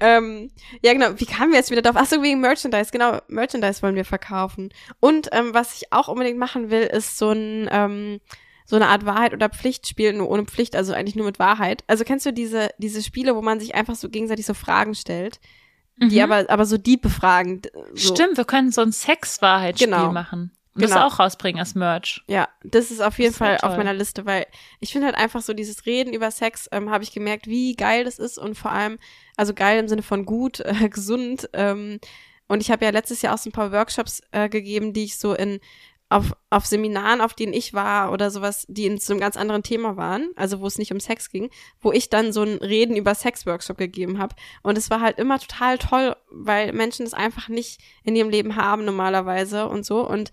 Ähm, ja, genau. Wie kamen wir jetzt wieder drauf? Ach so, wegen Merchandise. Genau, Merchandise wollen wir verkaufen. Und ähm, was ich auch unbedingt machen will, ist so ein ähm, so eine Art Wahrheit oder Pflichtspiel, nur ohne Pflicht, also eigentlich nur mit Wahrheit. Also kennst du diese diese Spiele, wo man sich einfach so gegenseitig so Fragen stellt, die Mhm. aber aber so diepe Fragen. So. Stimmt, wir können so ein Sexwahrheitsspiel Genau. machen. Und das Genau. auch rausbringen als Merch. Ja, das ist auf jeden Das wär Fall auf meiner Liste, weil ich finde halt einfach so dieses Reden über Sex, ähm, habe ich gemerkt, wie geil das ist und vor allem, also geil im Sinne von gut, äh, gesund. Ähm, und ich habe ja letztes Jahr auch so ein paar Workshops äh, gegeben, die ich so in auf, auf Seminaren, auf denen ich war oder sowas, die in so einem ganz anderen Thema waren, also wo es nicht um Sex ging, wo ich dann so ein Reden über Sex-Workshop gegeben habe. Und es war halt immer total toll, weil Menschen das einfach nicht in ihrem Leben haben normalerweise und so. Und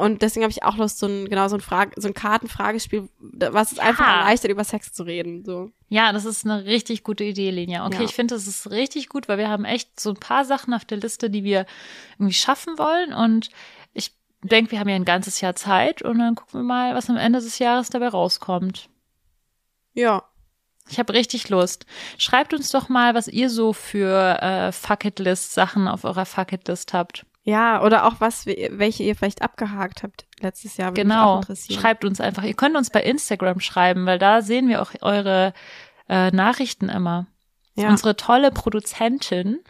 und deswegen habe ich auch Lust, so ein, genau, so ein Frage, so ein Kartenfragespiel, was es einfach Ja. erleichtert, über Sex zu reden. So. Ja, das ist eine richtig gute Idee, Lenia. Okay, Ja. ich finde, das ist richtig gut, weil wir haben echt so ein paar Sachen auf der Liste, die wir irgendwie schaffen wollen. Und denke, wir haben ja ein ganzes Jahr Zeit und dann gucken wir mal, was am Ende des Jahres dabei rauskommt. Ja. Ich habe richtig Lust. Schreibt uns doch mal, was ihr so für äh, Fucketlist-Sachen auf eurer Fucketlist habt. Ja, oder auch was, welche ihr vielleicht abgehakt habt letztes Jahr. Genau. Schreibt uns einfach. Ihr könnt uns bei Instagram schreiben, weil da sehen wir auch eure äh, Nachrichten immer. Ja, Unsere tolle Produzentin,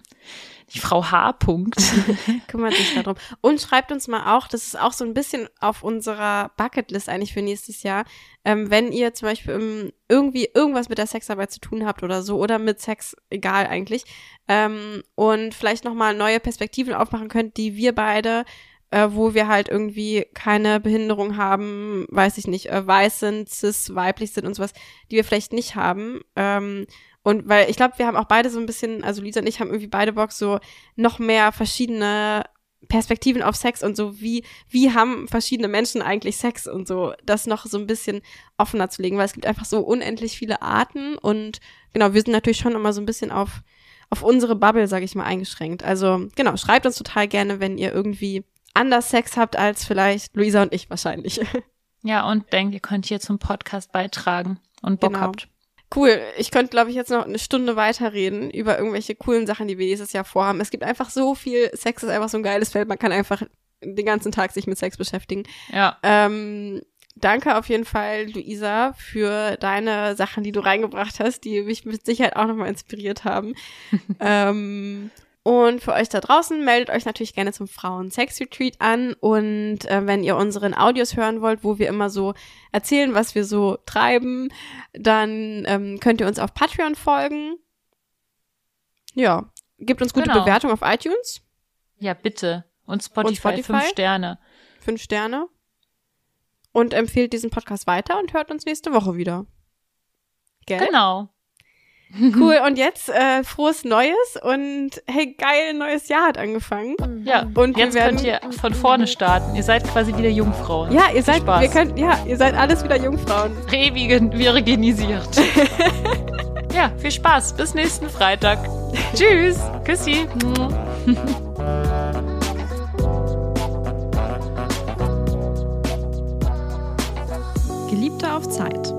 die Frau H. Punkt. kümmert sich darum. Und schreibt uns mal auch, das ist auch so ein bisschen auf unserer Bucketlist eigentlich für nächstes Jahr, ähm, wenn ihr zum Beispiel irgendwie irgendwas mit der Sexarbeit zu tun habt oder so oder mit Sex, egal eigentlich, ähm, und vielleicht nochmal neue Perspektiven aufmachen könnt, die wir beide äh, wo wir halt irgendwie keine Behinderung haben, weiß ich nicht, äh, weiß sind, cis, weiblich sind und sowas, die wir vielleicht nicht haben. Ähm, und weil ich glaube, wir haben auch beide so ein bisschen, also Lisa und ich haben irgendwie beide Bock, so noch mehr verschiedene Perspektiven auf Sex und so, wie, wie haben verschiedene Menschen eigentlich Sex und so, das noch so ein bisschen offener zu legen, weil es gibt einfach so unendlich viele Arten und genau, wir sind natürlich schon immer so ein bisschen auf, auf unsere Bubble, sage ich mal, eingeschränkt. Also genau, schreibt uns total gerne, wenn ihr irgendwie anders Sex habt als vielleicht Luisa und ich wahrscheinlich. ja, und denkt, ihr könnt hier zum Podcast beitragen und Bock Genau. habt. Cool. Ich könnte, glaube ich, jetzt noch eine Stunde weiterreden über irgendwelche coolen Sachen, die wir dieses Jahr vorhaben. Es gibt einfach so viel, Sex ist einfach so ein geiles Feld, man kann einfach den ganzen Tag sich mit Sex beschäftigen. Ja. Ähm, danke auf jeden Fall, Luisa, für deine Sachen, die du reingebracht hast, die mich mit Sicherheit auch nochmal inspiriert haben. ähm, und für euch da draußen meldet euch natürlich gerne zum Frauen-Sex-Retreat an. Und äh, wenn ihr unseren Audios hören wollt, wo wir immer so erzählen, was wir so treiben, dann ähm, könnt ihr uns auf Patreon folgen. Ja, gebt uns gute Genau. Bewertung auf iTunes. Ja, bitte. Und Spotify, Spotify? fünf Sterne. Fünf Sterne. Und empfehlt diesen Podcast weiter und hört uns nächste Woche wieder. Gell? Genau. Cool, und jetzt äh, frohes Neues und hey, geil, neues Jahr hat angefangen. Ja, und jetzt werden, könnt ihr von vorne starten. Ihr seid quasi wieder Jungfrauen. Ja, ihr seid, wir könnt, ja, ihr seid alles wieder Jungfrauen. Revirginisiert. ja, viel Spaß. Bis nächsten Freitag. Tschüss. Küssi. Geliebte auf Zeit.